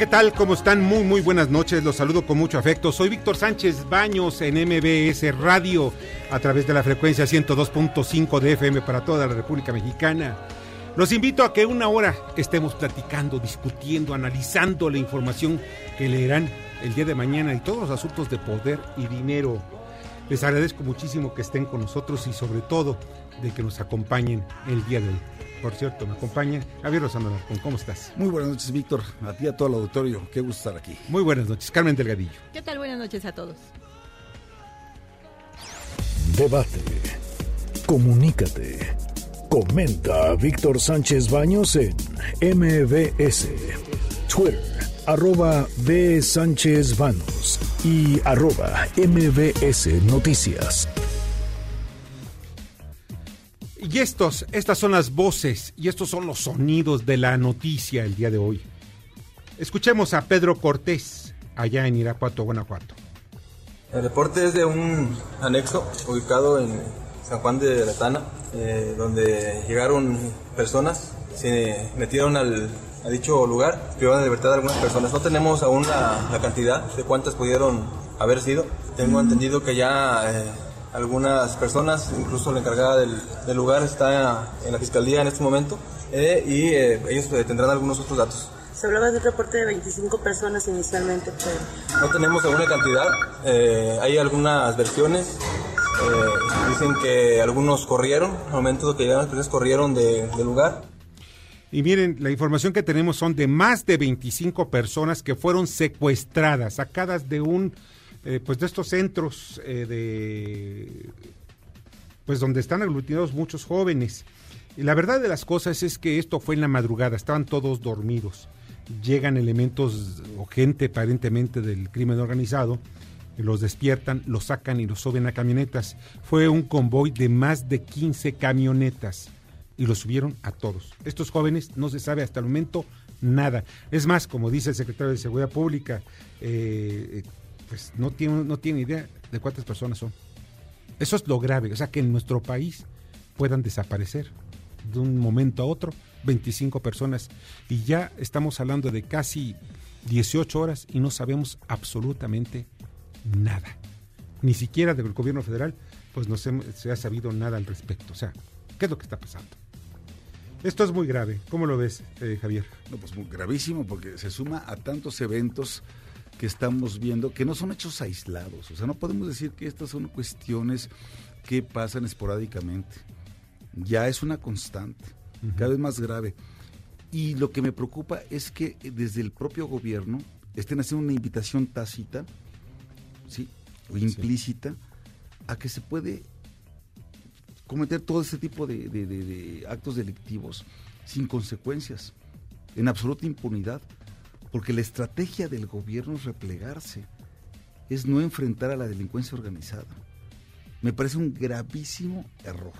¿Qué tal? ¿Cómo están? Muy, muy buenas noches. Los saludo con mucho afecto. Soy Víctor Sánchez Baños en MBS Radio a través de la frecuencia 102.5 de FM para toda la República Mexicana. Los invito a que una hora estemos platicando, discutiendo, analizando la información que leerán el día de mañana y todos los asuntos de poder y dinero. Les agradezco muchísimo que estén con nosotros y sobre todo de que nos acompañen el día de hoy. Por cierto, me acompaña Javier Rosano ¿Cómo estás? Muy buenas noches, Víctor. A ti y a todo el auditorio. Qué gusto estar aquí. Muy buenas noches. Carmen Delgadillo. ¿Qué tal? Buenas noches a todos. Debate. Comunícate. Comenta a Víctor Sánchez Baños en MBS. Twitter, arroba B. Sánchez Baños y arroba MBS Noticias. Y estos, estas son las voces y estos son los sonidos de la noticia el día de hoy. Escuchemos a Pedro Cortés, allá en Irapuato, Guanajuato. El reporte es de un anexo ubicado en San Juan de Latana, eh, donde llegaron personas, se metieron al, a dicho lugar, privaron de libertad a algunas personas. No tenemos aún la, la cantidad de cuántas pudieron haber sido. Tengo entendido que ya... Eh, algunas personas, incluso la encargada del, del lugar está en la fiscalía en este momento eh, y eh, ellos eh, tendrán algunos otros datos. Se hablaba de un reporte de 25 personas inicialmente, pero... No tenemos alguna cantidad, eh, hay algunas versiones, eh, dicen que algunos corrieron, al momento de que llegaron las personas corrieron de, del lugar. Y miren, la información que tenemos son de más de 25 personas que fueron secuestradas, sacadas de un eh, pues de estos centros eh, de pues donde están aglutinados muchos jóvenes. Y la verdad de las cosas es que esto fue en la madrugada, estaban todos dormidos. Llegan elementos o gente aparentemente del crimen organizado, los despiertan, los sacan y los suben a camionetas. Fue un convoy de más de 15 camionetas y los subieron a todos. Estos jóvenes no se sabe hasta el momento nada. Es más, como dice el secretario de Seguridad Pública, eh, pues no tiene, no tiene idea de cuántas personas son. Eso es lo grave, o sea, que en nuestro país puedan desaparecer de un momento a otro 25 personas y ya estamos hablando de casi 18 horas y no sabemos absolutamente nada. Ni siquiera del gobierno federal, pues no se, ha sabido nada al respecto. O sea, ¿qué es lo que está pasando? Esto es muy grave. ¿Cómo lo ves, eh, Javier? No, pues muy gravísimo porque se suma a tantos eventos que estamos viendo que no son hechos aislados. O sea, no podemos decir que estas son cuestiones que pasan esporádicamente. Ya es una constante, uh -huh. cada vez más grave. Y lo que me preocupa es que desde el propio gobierno estén haciendo una invitación tácita, ¿sí? O implícita, sí. a que se puede cometer todo este tipo de, de, de, de actos delictivos sin consecuencias, en absoluta impunidad porque la estrategia del gobierno es replegarse, es no enfrentar a la delincuencia organizada. Me parece un gravísimo error.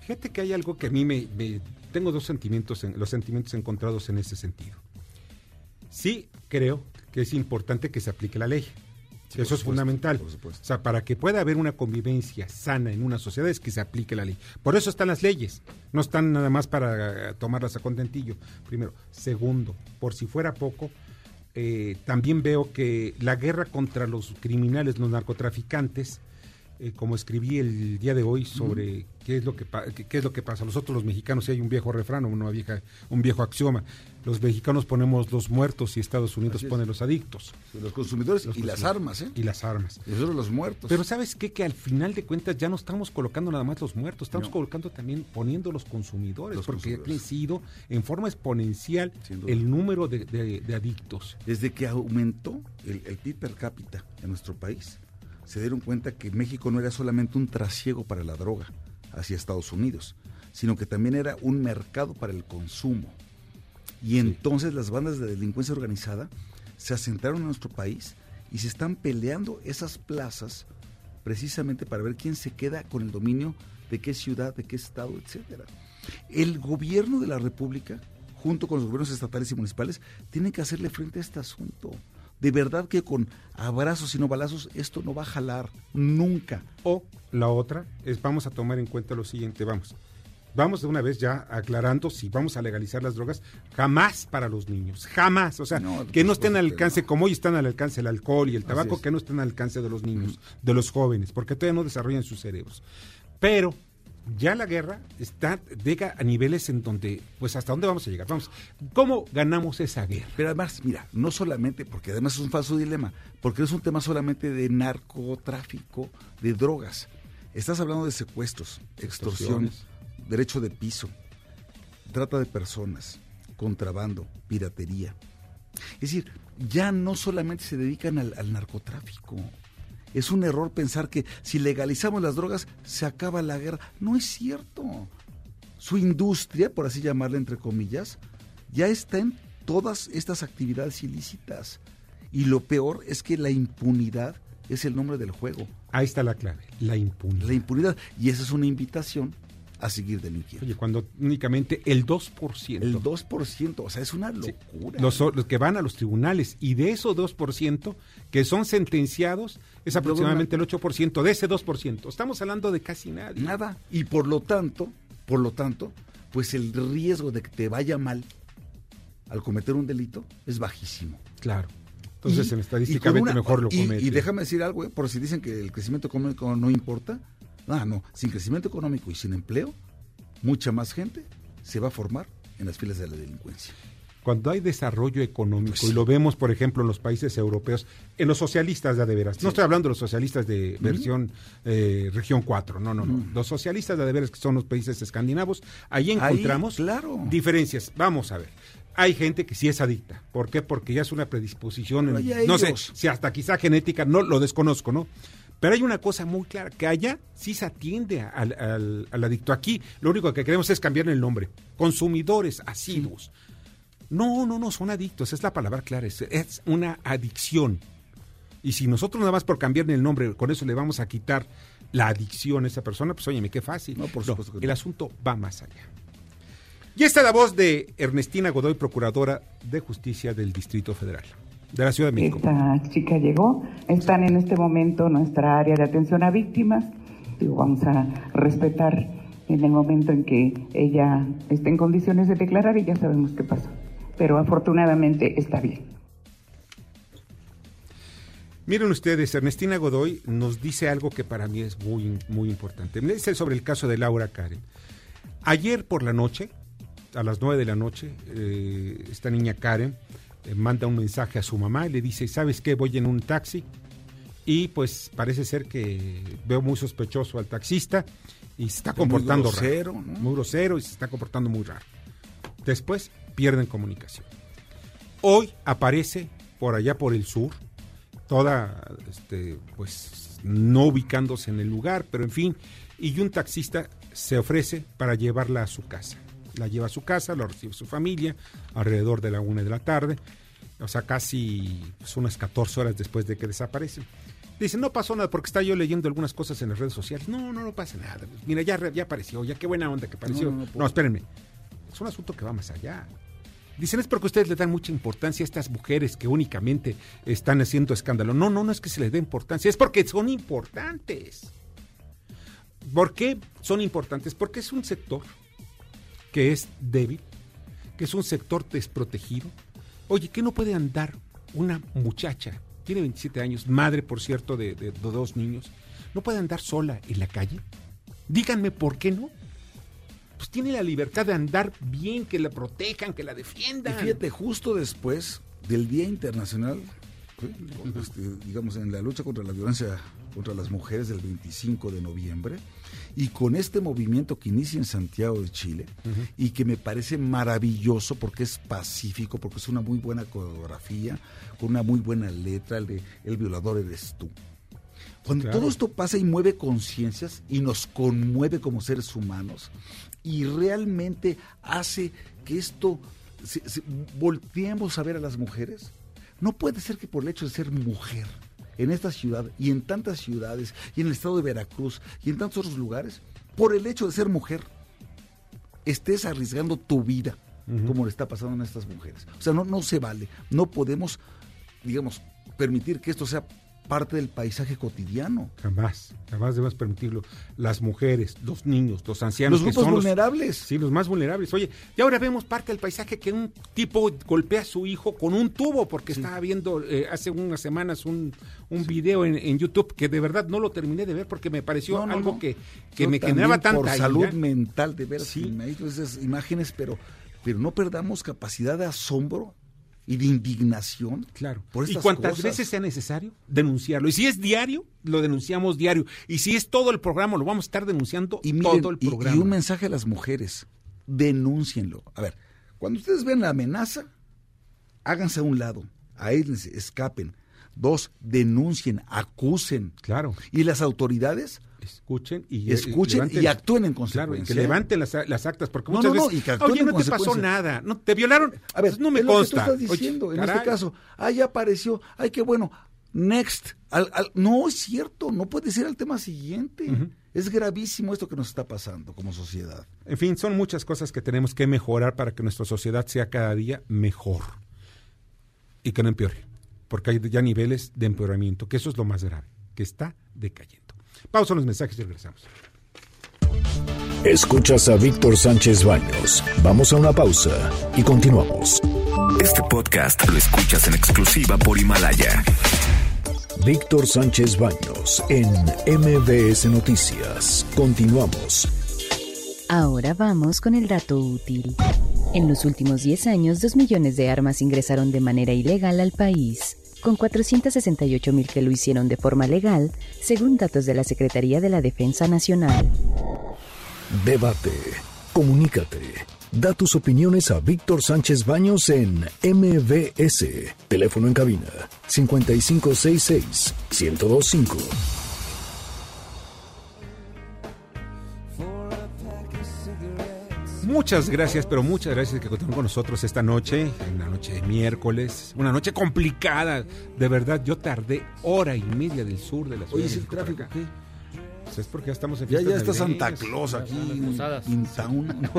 Fíjate que hay algo que a mí me, me tengo dos sentimientos, en, los sentimientos encontrados en ese sentido. Sí, creo que es importante que se aplique la ley. Sí, Eso es fundamental. O sea, para que pueda haber una convivencia sana en una sociedad es que se aplique la ley. Por eso están las leyes. No están nada más para tomarlas a contentillo. Primero. Segundo, por si fuera poco, eh, también veo que la guerra contra los criminales, los narcotraficantes, eh, como escribí el día de hoy sobre qué es lo que qué, es lo que pasa. Nosotros los mexicanos, si hay un viejo refrán o una vieja, un viejo axioma, los mexicanos ponemos los muertos y Estados Unidos es. pone los adictos Los consumidores Los y las armas, ¿eh? y las armas. Y nosotros los muertos. Pero ¿sabes qué? Que al final de cuentas ya no estamos colocando nada más los muertos, estamos No. colocando también, poniendo los consumidores, Los porque ha crecido en forma exponencial el número de, de- de adictos. Desde que aumentó el, el PIB per cápita en nuestro país, se dieron cuenta que México no era solamente un trasiego para la droga hacia Estados Unidos, sino que también era un mercado para el consumo. Y entonces las bandas de delincuencia organizada se asentaron en nuestro país y se están peleando esas plazas precisamente para ver quién se queda con el dominio de qué ciudad, de qué estado, etcétera. El gobierno de la República, junto con los gobiernos estatales y municipales, tienen que hacerle frente a este asunto. De verdad que con abrazos y no balazos esto no va a jalar nunca. O la otra es, vamos a tomar en cuenta lo siguiente, vamos. Vamos de una vez ya aclarando si vamos a legalizar las drogas, jamás para los niños, jamás. O sea, No, que no estén al supuesto que alcance, no. como hoy están al alcance el alcohol y el tabaco, que no estén al alcance de los niños, de los jóvenes, porque todavía no desarrollan sus cerebros. Pero ya la guerra está llega a niveles en donde, pues, ¿hasta dónde vamos a llegar? Vamos, ¿cómo ganamos esa guerra? Pero además, mira, no solamente, porque además es un falso dilema, porque no es un tema solamente de narcotráfico, de drogas. Estás hablando de secuestros, extorsiones, Extorsiones. derecho de piso, trata de personas, contrabando, piratería. Es decir, ya no solamente se dedican al, al narcotráfico. Es un error pensar que si legalizamos las drogas se acaba la guerra. No es cierto. Su industria, por así llamarla entre comillas, ya está en todas estas actividades ilícitas. Y lo peor es que la impunidad es el nombre del juego. Ahí está la clave, la impunidad. La impunidad. Y esa es una invitación a seguir delinquiendo. Oye, cuando únicamente el 2%. El 2%, o sea, es una Sí. locura. Los, los que van a los tribunales y de esos 2% que son sentenciados es aproximadamente el 8% de ese 2%. Estamos hablando de casi nadie. Nada. Y por lo tanto, por lo tanto, pues el riesgo de que te vaya mal al cometer un delito es bajísimo. Claro. Entonces, Y- en y estadísticamente una- mejor lo y- comete. Y, déjame decir algo, ¿eh? por si dicen que el crecimiento económico no importa. Ah, no, sin crecimiento económico y sin empleo, mucha más gente se va a formar en las filas de la delincuencia. Cuando hay desarrollo económico, Pues y sí. lo vemos, por ejemplo, en los países europeos, en los socialistas de veras, no estoy hablando de los socialistas de versión eh, región 4, no, no, no. Los socialistas de veras que son los países escandinavos, ahí encontramos claro. diferencias. Vamos a ver. Hay gente que sí es adicta. ¿Por qué? Porque ya es una predisposición, en- no sé, si hasta quizá genética, no lo desconozco, ¿no? Pero hay una cosa muy clara, que allá sí se atiende al, al- al adicto. Aquí lo único que queremos es cambiar el nombre. Consumidores asiduos. No, no, no, son adictos, es la palabra clara, es, es una adicción. Y si nosotros nada más por cambiarle el nombre, con eso le vamos a quitar la adicción a esa persona, pues óyeme, qué fácil. No, por supuesto que el asunto va más allá. Y esta es la voz de Ernestina Godoy, procuradora de justicia del Distrito Federal, de la Ciudad de México. Esta chica llegó, están en este momento nuestra área de atención a víctimas. Digo, vamos a respetar en el momento en que ella esté en condiciones de declarar y ya sabemos qué pasó. Pero afortunadamente está bien. Miren ustedes, Ernestina Godoy nos dice algo que para mí es muy, muy importante. Me dice sobre el caso de Laura Karen. Ayer por la noche, a las 9 de la noche, eh, esta niña Karen manda un mensaje a su mamá y le dice, ¿sabes qué? Voy en un taxi y pues parece ser que veo muy sospechoso al taxista y se está Muy comportando grosero, raro. ¿no? Muy grosero y se está comportando muy raro. Después pierden comunicación. Hoy aparece por allá por el sur, toda, este, pues, no ubicándose en el lugar, pero en fin, y un taxista se ofrece para llevarla a su casa. La lleva a su casa, lo recibe su familia, alrededor de la una de la tarde, o sea, casi pues, unas 14 horas después de que desaparece. Dice, no pasó nada porque está yo leyendo algunas cosas en las redes sociales. No, no, no pasa nada. Mira, ya, ya apareció, ya qué buena onda que apareció. No, no, No, no, por- espérenme. Es un asunto que va más allá. Dicen, es porque ustedes le dan mucha importancia a estas mujeres que únicamente están haciendo escándalo. No, no, no es que se les dé importancia, es porque son importantes. ¿Por qué son importantes? Porque es un sector que es débil, que es un sector desprotegido. Oye, ¿qué no puede andar una muchacha? Tiene 27 años, madre, por cierto, de, dos niños. no puede andar sola en la calle? Díganme por qué no. Pues tiene la libertad de andar bien, que la protejan, que la defiendan. fíjate, justo después del Día Internacional. Este, digamos, en la lucha contra la violencia contra las mujeres del 25 de noviembre, y con este movimiento que inicia en Santiago de Chile, y que me parece maravilloso porque es pacífico, porque es una muy buena coreografía, con una muy buena letra, el de El violador eres tú. Cuando Claro. todo esto pasa y mueve conciencias y nos conmueve como seres humanos y realmente hace que esto se- se- volteemos a ver a las mujeres, no puede ser que por el hecho de ser mujer en esta ciudad y en tantas ciudades y en el estado de Veracruz y en tantos otros lugares, por el hecho de ser mujer, estés arriesgando tu vida como le está pasando a estas mujeres. O sea, no, no se vale. No podemos, digamos, permitir que esto sea parte del paisaje cotidiano. Jamás, jamás debemos permitirlo. Las mujeres, los niños, los ancianos. Los que grupos son vulnerables. sí, los más vulnerables. Oye, y ahora vemos parte del paisaje que un tipo golpea a su hijo con un tubo, porque estaba viendo eh, hace unas semanas un, un video en, en YouTube que de verdad no lo terminé de ver porque me pareció No, no, algo no. que, que Yo me generaba tanta por ira. salud mental de ver Sí. esas imágenes, pero, pero no perdamos capacidad de asombro y de indignación. Claro. Por y cuantas cosas. veces sea necesario, denunciarlo. Y si es diario, lo denunciamos diario. Y si es todo el programa, lo vamos a estar denunciando y miren, todo el programa. y un mensaje a las mujeres, denúncienlo. A ver, cuando ustedes ven la amenaza, háganse a un lado, aíslense, escapen. Dos, denuncien, acusen. Claro. Y las autoridades Escuchen y Escuchen levanten- y actúen en Claro, y consecuencia. que levanten las, las actas, porque No, muchas no, no, veces, y que actúen oye, en no te pasó nada, no te violaron, A ver, Pues no me es lo que tú consta. estás Oye, diciendo en caray. este caso. Ah, ya apareció. Ay, qué bueno. Next. Al- al- no es cierto. No puede ser el tema siguiente. Es gravísimo esto que nos está pasando como sociedad. En fin, son muchas cosas que tenemos que mejorar para que nuestra sociedad sea cada día mejor y que no empeore, porque hay ya niveles de empeoramiento, que eso es lo más grave, que está decayendo. Pausa los mensajes y regresamos. Escuchas a Víctor Sánchez Baños. Vamos a una pausa y continuamos. Este podcast lo escuchas en exclusiva por Himalaya. Víctor Sánchez Baños en MBS Noticias. Continuamos. Ahora vamos con el dato útil. En los últimos 10 años, 2 millones de armas ingresaron de manera ilegal al país, con 468 mil que lo hicieron de forma legal, según datos de la Secretaría de la Defensa Nacional. Debate. Comunícate. Da tus opiniones a Víctor Sánchez Baños en MBS. Teléfono en cabina 5566 1025. Muchas gracias, pero muchas gracias que continúen con nosotros esta noche, una noche de miércoles, una noche complicada. De verdad, yo tardé hora y media del sur de la ciudad. Oye, ¿es el tráfico qué? Pues es porque ya estamos en Ya, fiestas ya está. Santa Claus aquí en, Posadas. in town.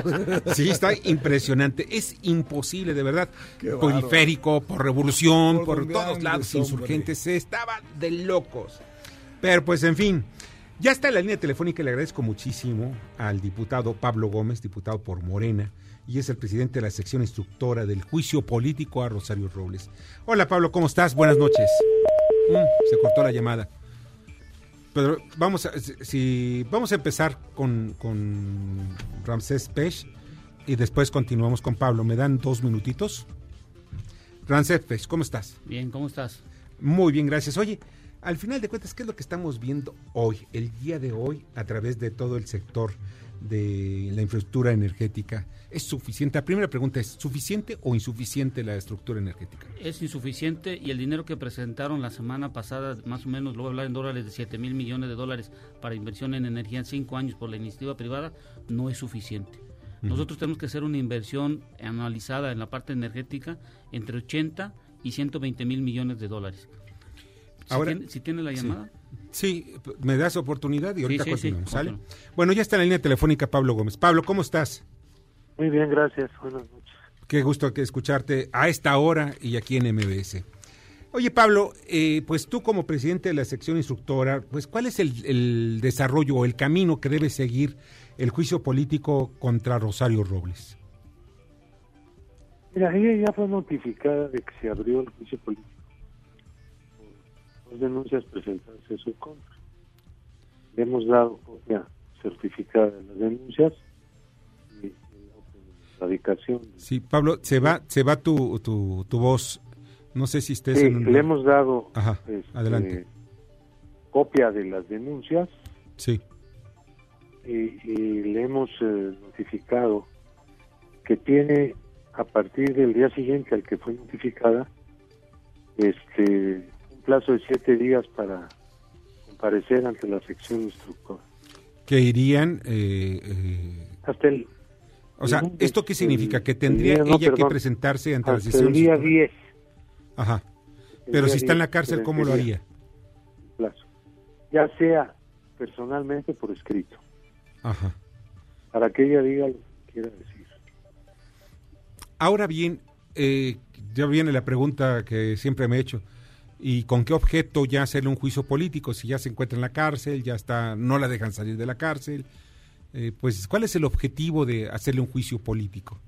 Sí, está impresionante. Es imposible, de verdad. Por periférico, por revolución, Por por, todos lados, insurgentes. Se estaba de locos. Pero pues, en fin. Ya está en la línea telefónica y le agradezco muchísimo al diputado Pablo Gómez, diputado por Morena, y es el presidente de la sección instructora del juicio político a Rosario Robles. Hola Pablo, ¿cómo estás? Buenas noches. Mm, se cortó la llamada. Pero vamos a, si- vamos a empezar con, con Ramsés Pech y después continuamos con Pablo. ¿Me dan dos minutitos? Ramsés Pech, ¿cómo estás? Bien, ¿cómo estás? Muy bien, gracias. Oye, al final de cuentas, ¿qué es lo que estamos viendo hoy, el día de hoy, a través de todo el sector de la infraestructura energética? ¿Es suficiente? La primera pregunta es, ¿suficiente o insuficiente la estructura energética? Es insuficiente y el dinero que presentaron la semana pasada, más o menos, lo voy a hablar en dólares, de 7 mil millones de dólares para inversión en energía en 5 años por la iniciativa privada, no es suficiente. Nosotros tenemos que hacer una inversión analizada en la parte energética entre 80 y 120 mil millones de dólares. Si Ahora- tiene, si tiene la llamada. Sí, me das oportunidad y ahorita sí, sí, continuamos, ¿sale? Bueno, ya está en la línea telefónica Pablo Gómez. Pablo, ¿cómo estás? Muy bien, gracias. Buenas noches. Qué gusto que escucharte a esta hora y aquí en MBS. Oye, Pablo, eh, pues tú como presidente de la sección instructora, pues ¿cuál es el, el desarrollo o el camino que debe seguir el juicio político contra Rosario Robles? Mira, ella ya fue notificada de que se abrió el juicio político dos denuncias presentadas en su contra. le hemos dado copia certificada de las denuncias y, la radicación. Sí, Pablo, se va, se va tu, tu, tu voz. No sé si estés Sí, en un... le hemos dado Ajá, este, adelante. copia de las denuncias Sí, y, y le hemos eh, notificado que tiene a partir del día siguiente al que fue notificada este plazo de siete días para comparecer ante la sección instructora. que irían... eh, eh, Hasta el o sea, ¿esto qué significa? Que el tendría no, ella que presentarse ante la sesión... el día 10. Ajá. el Pero si está en la 10 cárcel, ¿cómo lo haría? plazo. Ya sea personalmente por escrito, Ajá. para que ella diga lo que quiera decir. Ahora bien, eh, ya viene la pregunta que siempre me he hecho. ¿Y con qué objeto ya hacerle un juicio político? Si ya se encuentra en la cárcel, ya está, no la dejan salir de la cárcel. Eh, pues, ¿cuál es el objetivo de hacerle un juicio político?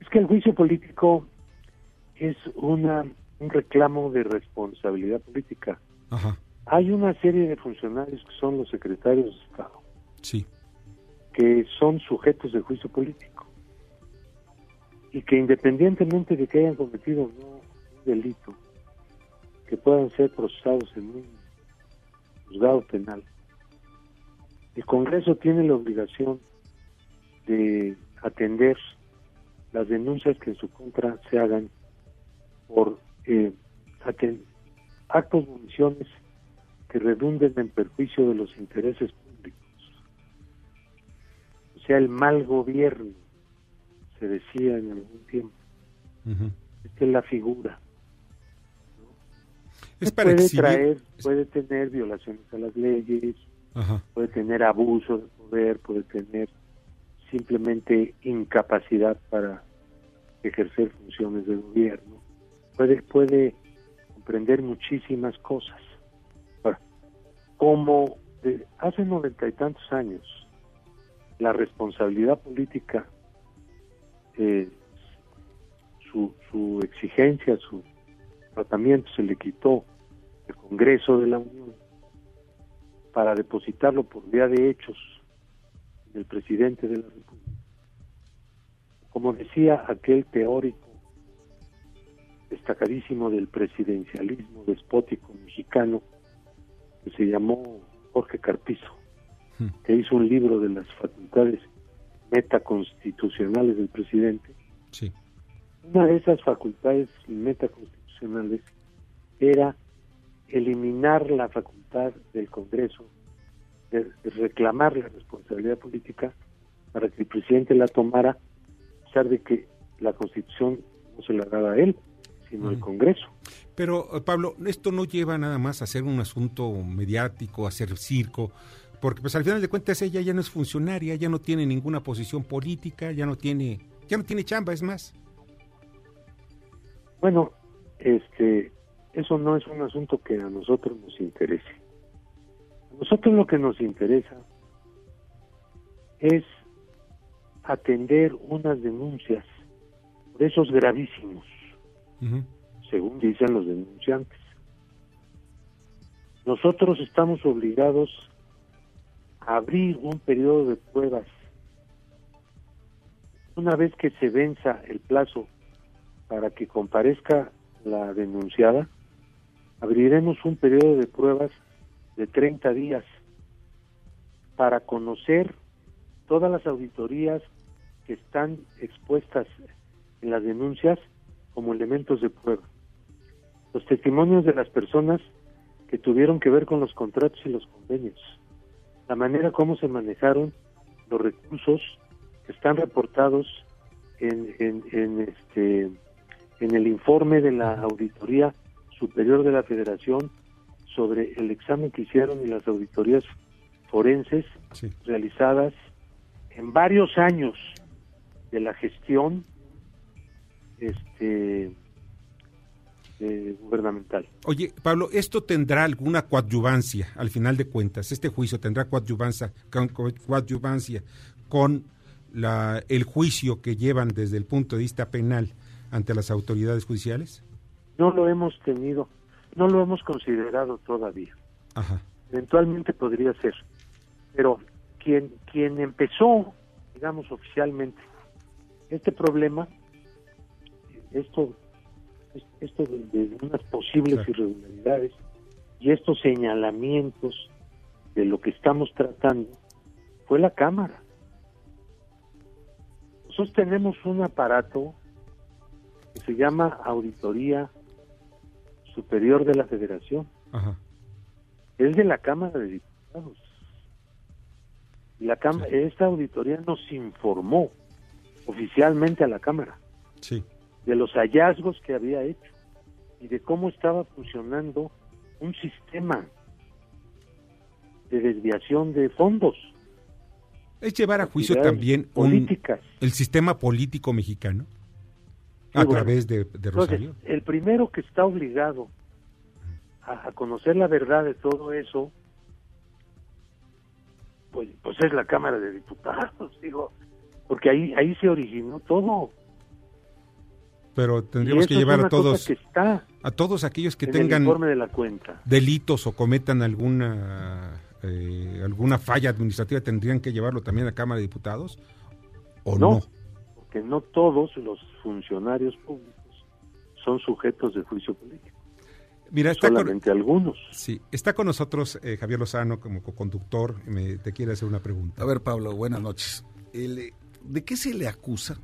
Es que el juicio político es una un reclamo de responsabilidad política. Ajá, Hay una serie de funcionarios que son los secretarios de Estado, sí. que son sujetos de juicio político y que independientemente de que hayan cometido un delito, que puedan ser procesados en un juzgado penal, el Congreso tiene la obligación de atender las denuncias que en su contra se hagan por eh, actos o omisiones que redunden en perjuicio de los intereses públicos. O sea, el mal gobierno, se decía en algún tiempo. Esta es la figura. Es para puede exhibir- traer, puede tener violaciones a las leyes, Ajá, puede tener abuso de poder, puede tener simplemente incapacidad para ejercer funciones de gobierno, puede, puede comprender muchísimas cosas. Ahora, como de hace noventa y tantos años, la responsabilidad política, eh, su, su exigencia, su tratamiento se le quitó el Congreso de la Unión para depositarlo por vía de hechos del presidente de la República. Como decía aquel teórico destacadísimo del presidencialismo despótico mexicano, que se llamó Jorge Carpizo, Hmm. que hizo un libro de las facultades metaconstitucionales del presidente, sí. una de esas facultades metaconstitucionales era eliminar la facultad del Congreso de, reclamar la responsabilidad política para que el presidente la tomara, a pesar de que la Constitución no se la daba a él, sino al. Congreso. Pero, eh, Pablo, esto no lleva nada más a ser un asunto mediático, a hacer circo, porque pues al final de cuentas ella ya no es funcionaria, ya no tiene ninguna posición política, ya no tiene, ya no tiene chamba, es más. Bueno, este, eso no es un asunto que a nosotros nos interese. A nosotros lo que nos interesa es atender unas denuncias por esos gravísimos, según dicen los denunciantes. Nosotros estamos obligados a abrir un periodo de pruebas una vez que se venza el plazo para que comparezca la denunciada, abriremos un periodo de pruebas de 30 días para conocer todas las auditorías que están expuestas en las denuncias como elementos de prueba. Los testimonios de las personas que tuvieron que ver con los contratos y los convenios, la manera como se manejaron los recursos que están reportados en, en, en este en el informe de la auditoría superior de la Federación sobre el examen que hicieron y las auditorías forenses Sí. realizadas en varios años de la gestión este eh, gubernamental. Oye, Pablo, ¿esto tendrá alguna coadyuvancia al final de cuentas? ¿Este juicio tendrá coadyuvancia con, con- coadyuvancia con la, el juicio que llevan desde el punto de vista penal ante las autoridades judiciales? No lo hemos tenido, no lo hemos considerado todavía. Ajá. Eventualmente podría ser. Pero quien, quien empezó, digamos oficialmente, este problema, esto, esto de, unas posibles irregularidades y estos señalamientos de lo que estamos tratando, fue la Cámara. Nosotros tenemos un aparato que se llama Auditoría Superior de la Federación. Es de la Cámara de Diputados. La Cámara, esta auditoría nos informó oficialmente a la Cámara de los hallazgos que había hecho y de cómo estaba funcionando un sistema de desviación de fondos. Es llevar a juicio también el sistema político mexicano a través de, Rosario. el primero que está obligado a, conocer la verdad de todo eso, pues, pues es la Cámara de Diputados, digo, porque ahí ahí se originó todo. Pero tendríamos que llevar a todos a todos aquellos que tengan de la cuenta. delitos o cometan alguna eh, alguna falla administrativa tendrían que llevarlo también a la Cámara de Diputados o no que no todos los funcionarios públicos son sujetos de juicio político. Mira, está solamente algunos. Sí, está con nosotros eh, Javier Lozano como co-conductor. Me, te quiere hacer una pregunta. A ver, Pablo, buenas noches. ¿De qué se le acusa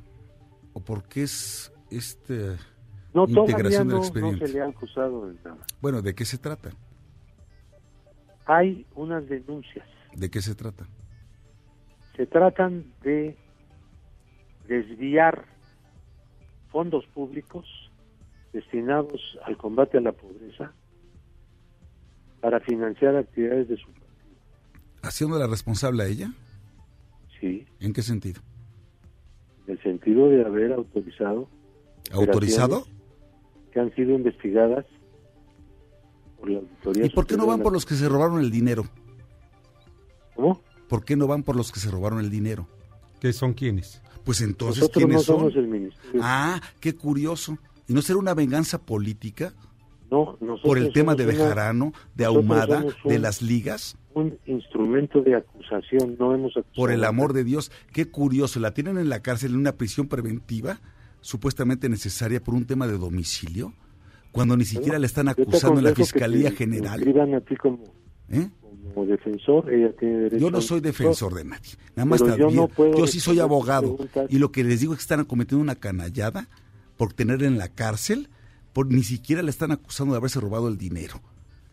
o por qué es este no, integración del expediente? No se le ha acusado de nada. Bueno, ¿de qué se trata? Hay unas denuncias. ¿De qué se trata? Se tratan de desviar fondos públicos destinados al combate a la pobreza para financiar actividades de su partido. ¿Haciendo la responsable a ella? Sí. ¿En qué sentido? En el sentido de haber autorizado. ¿Autorizado? Que han sido investigadas por la Auditoría. ¿Y por qué no van por los que se robaron el dinero? ¿Cómo? ¿Por qué no van por los que se robaron el dinero? ¿Qué son quiénes? Pues entonces, ¿quiénes son? Ah, qué curioso. ¿Y no será una venganza política? No, por el tema de Bejarano, de Ahumada, de las ligas. Un instrumento de acusación, no hemos acusado. Por el amor de Dios, qué curioso. La tienen en la cárcel en una prisión preventiva, supuestamente necesaria por un tema de domicilio, cuando ni siquiera le están acusando en la Fiscalía General. a ti como, ¿Eh? como defensor, ella tiene derecho Yo no soy defensor de nadie, nada más yo, yo sí soy abogado y lo que les digo es que están cometiendo una canallada por tenerla en la cárcel, por ni siquiera le están acusando de haberse robado el dinero.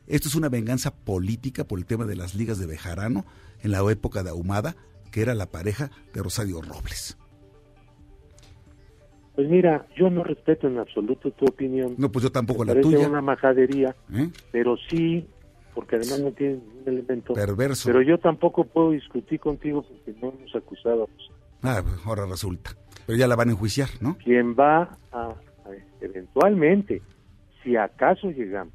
Esto es una venganza política por el tema de las ligas de Bejarano en la época de Ahumada, que era la pareja de Rosario Robles. Pues mira, yo no respeto en absoluto tu opinión. No, pues yo tampoco la tuya. una majadería, ¿Eh? pero sí porque además no tiene ningún elemento perverso. Pero yo tampoco puedo discutir contigo porque no hemos acusado. Ah, ahora resulta. Pero ya la van a enjuiciar, ¿no? Quien va a, eventualmente, si acaso llegamos.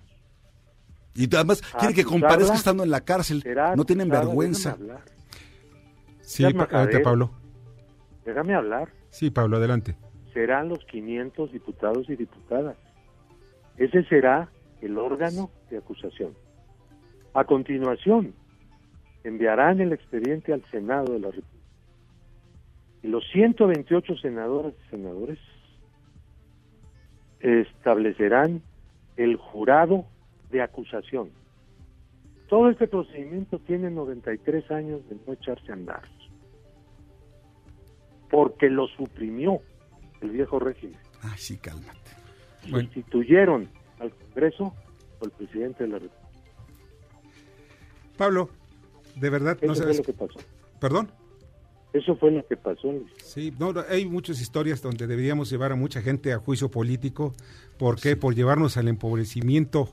Y además quiere que comparezca estando en la cárcel. No tienen vergüenza. Sí, adelante, Pablo. Déjame hablar. Sí, Pablo, adelante. Serán los 500 diputados y diputadas. Ese será el órgano de acusación. A continuación, enviarán el expediente al Senado de la República. Y los 128 senadores y senadores establecerán el jurado de acusación. Todo este procedimiento tiene 93 años de no echarse a andar, porque lo suprimió el viejo régimen. Ay, sí, cálmate. Instituyeron al Congreso o el presidente de la República. Pablo, de verdad no sabes. lo que pasó. ¿Perdón? Eso fue lo que pasó. Sí, no, hay muchas historias donde deberíamos llevar a mucha gente a juicio político. ¿Por qué? Por llevarnos al empobrecimiento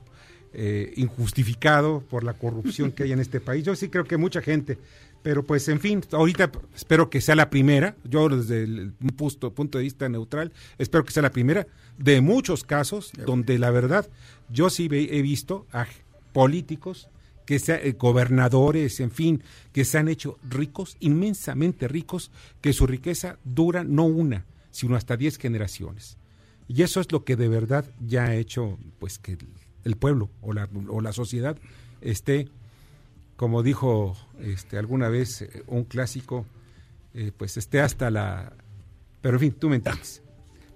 eh, injustificado por la corrupción que hay en este país. Yo sí creo que mucha gente, pero pues en fin, ahorita espero que sea la primera, yo desde el punto, punto de vista neutral, espero que sea la primera de muchos casos donde la verdad yo sí he visto a políticos que sea, eh, gobernadores, en fin, que se han hecho ricos, inmensamente ricos, que su riqueza dura no una, sino hasta diez generaciones. Y eso es lo que de verdad ya ha hecho pues que el pueblo o la, o la sociedad esté como dijo este, alguna vez eh, un clásico, eh, pues esté hasta la... Pero en fin, tú me entiendes.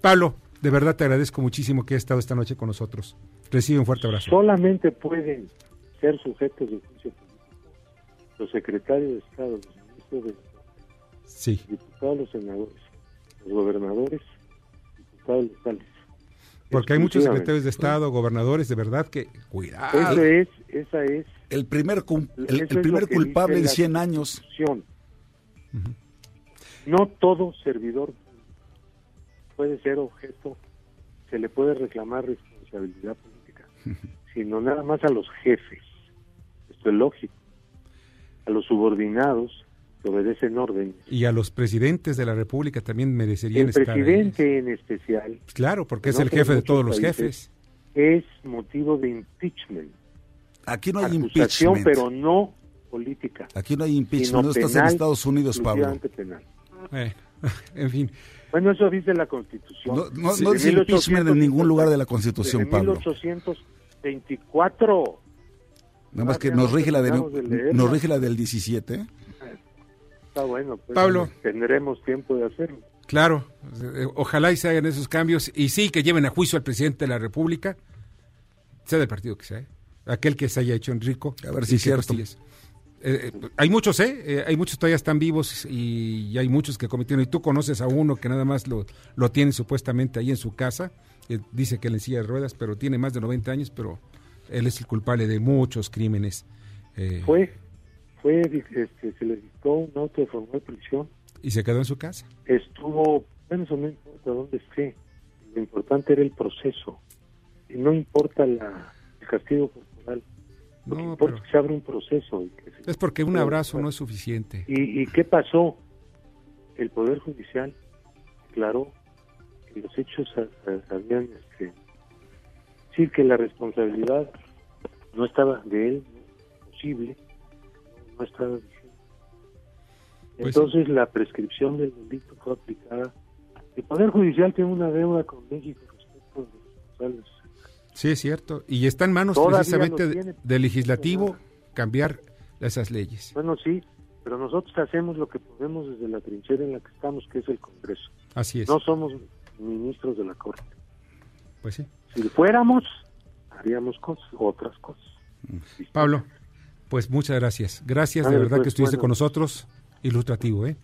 Pablo, de verdad te agradezco muchísimo que hayas estado esta noche con nosotros. Recibe un fuerte abrazo. Solamente pueden ser sujetos de juicio político los secretarios de Estado, los ministros de sí. los diputados, los senadores, los gobernadores, diputados locales. Porque hay muchos secretarios de Estado, gobernadores, de verdad que cuidado. Esa es, esa es el primer, el, Eso el primer culpable en la 100 años. No todo servidor puede ser objeto, se le puede reclamar responsabilidad política, sino nada más a los jefes. Esto es lógico. A los subordinados que obedecen órdenes. Y a los presidentes de la República también merecerían El estar ahí. presidente en especial. Claro, porque es no el jefe de todos los jefes. Es motivo de impeachment. Aquí no hay impeachment. pero no política. Aquí no hay impeachment. No estás en penal, Estados Unidos, Pablo. penal. Eh, en fin. Bueno, eso dice la Constitución. No, no, no dice impeachment en ningún 1850, lugar de la Constitución, desde Pablo. 1824. Nada más que nos no rige, la de, nos rige la del 17. Está bueno, pues Pablo. tendremos tiempo de hacerlo. Claro, eh, ojalá y se hagan esos cambios y sí que lleven a juicio al presidente de la República, sea del partido que sea, ¿eh? aquel que se haya hecho en rico. A ver si es cierto. Eh, eh, hay muchos, ¿eh? Eh, Hay muchos todavía están vivos y, y hay muchos que cometieron. Y tú conoces a uno que nada más lo, lo tiene supuestamente ahí en su casa. eh, dice que él en silla de ruedas, pero tiene más de 90 años, pero él es el culpable de muchos crímenes. eh, Fue, fue, este, se le dictó un auto de formal prisión. y se quedó en su casa. Estuvo, bueno, eso no importa dónde esté. Lo importante era el proceso. Y no importa la, el castigo corporal. Lo que No, importa pero- es que se abre un proceso. y que se- Es porque un abrazo no es suficiente. ¿Y, ¿Y qué pasó? El Poder Judicial declaró que los hechos ha- ha- habían, sí, que la responsabilidad no estaba de él, posible, no, estaba. Pues Entonces la prescripción del delito fue aplicada. El Poder Judicial tiene una deuda con México respecto a los responsables. Sí, es cierto. Y está en manos Todavía precisamente de- del legislativo cambiar esas leyes. Bueno, sí, pero nosotros hacemos lo que podemos desde la trinchera en la que estamos, que es el Congreso. Así es. No somos ministros de la Corte. Pues sí. Si fuéramos, haríamos cosas, otras cosas. Pablo, pues muchas gracias. Gracias de verdad pues, que estuviste bueno. con nosotros. Ilustrativo, ¿eh?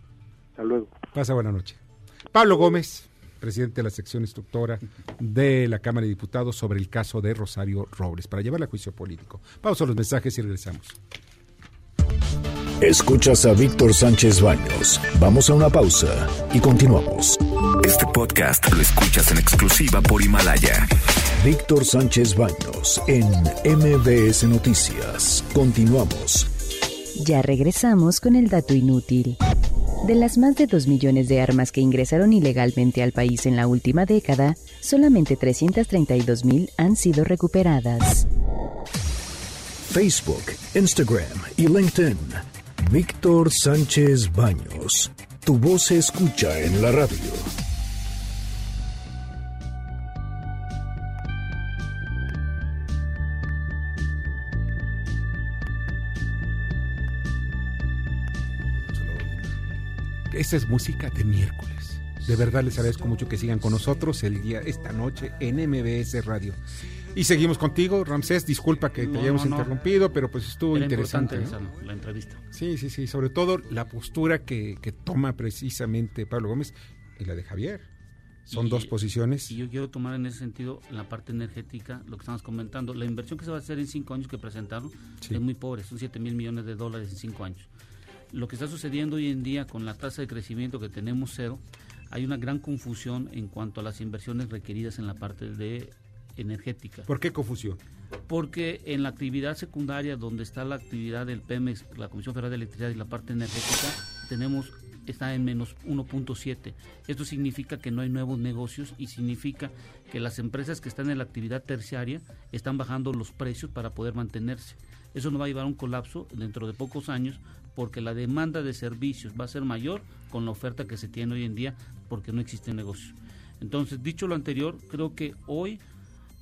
Hasta luego. Pasa buena noche. Pablo Gómez, presidente de la sección instructora de la Cámara de Diputados sobre el caso de Rosario Robles, para llevarla a juicio político. Pausa los mensajes y regresamos. Escuchas a Víctor Sánchez Baños. Vamos a una pausa y continuamos. Este podcast lo escuchas en exclusiva por Himalaya. Víctor Sánchez Baños en MBS Noticias. Continuamos. Ya regresamos con el dato inútil. De las más de 2 millones de armas que ingresaron ilegalmente al país en la última década, solamente 332 mil han sido recuperadas. Facebook, Instagram y LinkedIn. Víctor Sánchez Baños. Tu voz se escucha en la radio. Esa es música de miércoles. De verdad les agradezco mucho que sigan con nosotros el día, esta noche en MBS Radio. Y seguimos contigo, Ramsés. Disculpa que te hayamos no, no. interrumpido, pero pues estuvo Era interesante. esa, la entrevista. Sí, sí, sí. Sobre todo la postura que, que toma precisamente Pablo Gómez y la de Javier. Son Y- dos posiciones. Y yo quiero tomar en ese sentido la parte energética, lo que estamos comentando. La inversión que se va a hacer en cinco años que presentaron Sí. es muy pobre, son 7 mil millones de dólares en cinco años. Lo que está sucediendo hoy en día con la tasa de crecimiento que tenemos cero, hay una gran confusión en cuanto a las inversiones requeridas en la parte de energética. ¿Por qué confusión? Porque en la actividad secundaria, donde está la actividad del PEMEX, la Comisión Federal de Electricidad y la parte energética, tenemos está en menos 1.7. Esto significa que no hay nuevos negocios y significa que las empresas que están en la actividad terciaria están bajando los precios para poder mantenerse. Eso nos va a llevar a un colapso dentro de pocos años porque la demanda de servicios va a ser mayor con la oferta que se tiene hoy en día porque no existe negocio. Entonces, dicho lo anterior, creo que hoy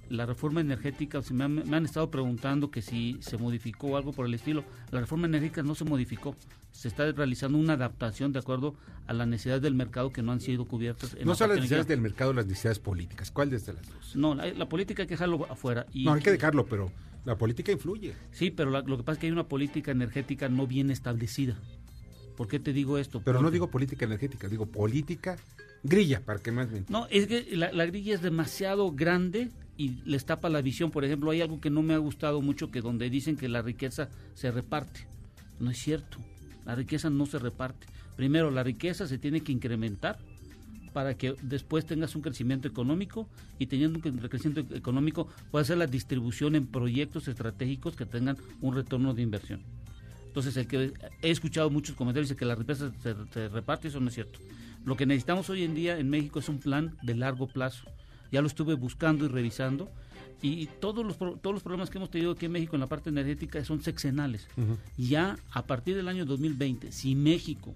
la reforma energética, me han, me han, estado preguntando que si se modificó algo por el estilo. La reforma energética no se modificó. Se está realizando una adaptación de acuerdo a las necesidades del mercado que no han sido cubiertas. En no son las necesidades del mercado, las necesidades políticas. ¿Cuál de las dos? No, la, política hay que dejarlo afuera. Y, no, hay que dejarlo, pero la política influye. Sí, pero lo que pasa es que hay una política energética no bien establecida. ¿Por qué te digo esto? Pero no digo política energética, digo política grilla, para que más bien. No, es que la, la, grilla es demasiado grande y les tapa la visión. Por ejemplo, hay algo que no me ha gustado mucho, que donde dicen que la riqueza se reparte. No es cierto. La riqueza no se reparte. Primero, la riqueza se tiene que incrementar para que después tengas un crecimiento económico y teniendo un crecimiento económico pueda hacer la distribución en proyectos estratégicos que tengan un retorno de inversión. Entonces, el que he escuchado muchos comentarios de que la riqueza se, reparte, eso no es cierto. Lo que necesitamos hoy en día en México es un plan de largo plazo. Ya lo estuve buscando y revisando y todos los todos los problemas que hemos tenido aquí en México en la parte energética son sexenales. Ya a partir del año 2020, si México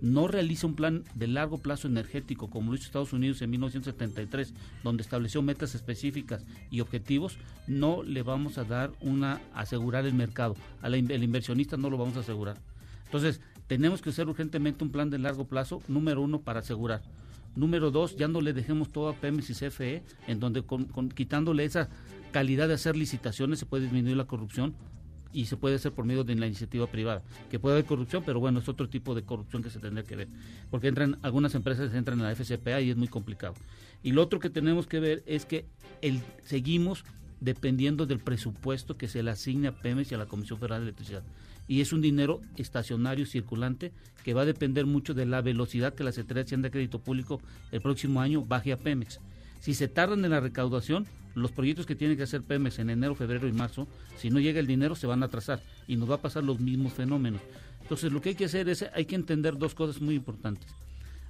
no realiza un plan de largo plazo energético como lo hizo Estados Unidos en 1973, donde estableció metas específicas y objetivos, no le vamos a dar una asegurar el mercado, al inversionista no lo vamos a asegurar. Entonces, tenemos que hacer urgentemente un plan de largo plazo, número uno, para asegurar. Número dos, ya no le dejemos todo a Pemex y CFE, en donde quitándole esa calidad de hacer licitaciones se puede disminuir la corrupción y se puede hacer por medio de la iniciativa privada. Que puede haber corrupción, pero bueno, es otro tipo de corrupción que se tendría que ver. Porque entran, algunas empresas entran en la FCPA y es muy complicado. Y lo otro que tenemos que ver es que el, seguimos dependiendo del presupuesto que se le asigne a Pemex y a la Comisión Federal de Electricidad. Y es un dinero estacionario, circulante, que va a depender mucho de la velocidad que la Secretaría de de Crédito Público el próximo año baje a Pemex. Si se tardan en la recaudación, los proyectos que tiene que hacer Pemex en enero, febrero y marzo, si no llega el dinero se van a atrasar y nos va a pasar los mismos fenómenos. Entonces lo que hay que hacer es, hay que entender dos cosas muy importantes.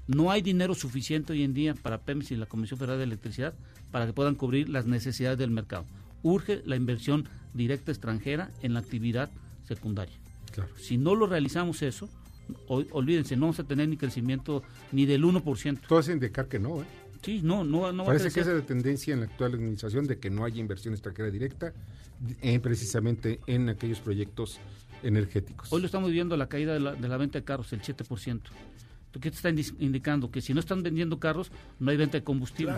No hay dinero suficiente hoy en día para Pemex y la Comisión Federal de Electricidad para que puedan cubrir las necesidades del mercado. Urge la inversión directa extranjera en la actividad secundaria. Si no lo realizamos eso, olvídense, no vamos a tener ni crecimiento ni del 1%. Todo hace indicar que no, ¿eh? Sí, no, no, no Parece que esa es la tendencia en la actual administración de que no haya inversión extranjera directa en, precisamente en aquellos proyectos energéticos. Hoy lo estamos viendo la caída de la, de la venta de carros, el 7%. ¿Qué te está indicando? Que si no están vendiendo carros, no hay venta de combustible.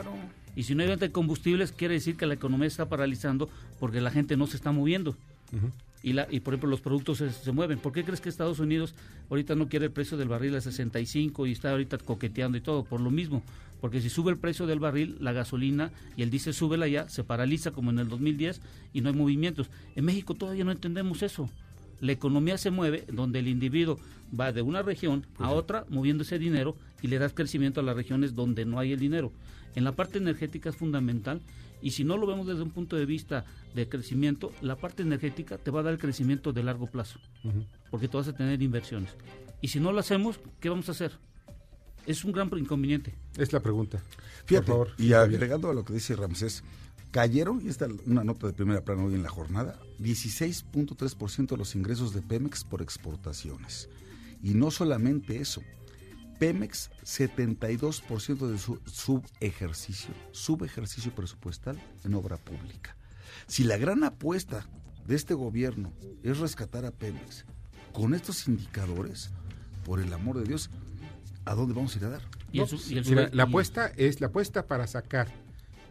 Y si no hay venta de combustibles, quiere decir que la economía está paralizando porque la gente no se está moviendo y, la, y por ejemplo los productos se, mueven. ¿Por qué crees que Estados Unidos ahorita no quiere el precio del barril a 65 y está ahorita coqueteando y todo? Por lo mismo, porque si sube el precio del barril, la gasolina y el diésel sube ya, se paraliza como en el 2010 y no hay movimientos. En México todavía no entendemos eso. La economía se mueve donde el individuo va de una región a otra moviendo ese dinero y le das crecimiento a las regiones donde no hay el dinero. En la parte energética es fundamental y si no lo vemos desde un punto de vista de crecimiento, la parte energética te va a dar el crecimiento de largo plazo, porque tú vas a tener inversiones. Y si no lo hacemos, ¿qué vamos a hacer? Es un gran inconveniente. Es la pregunta. Fíjate, y agregando a lo que dice Ramsés, cayeron, y esta es una nota de primera plana hoy en la jornada, 16.3% de los ingresos de Pemex por exportaciones. Y no solamente eso, Pemex 72% de su subejercicio, subejercicio presupuestal en obra pública. Si la gran apuesta de este gobierno es rescatar a Pemex con estos indicadores, por el amor de Dios, ¿a dónde vamos a ir a dar? la, apuesta es la apuesta para sacar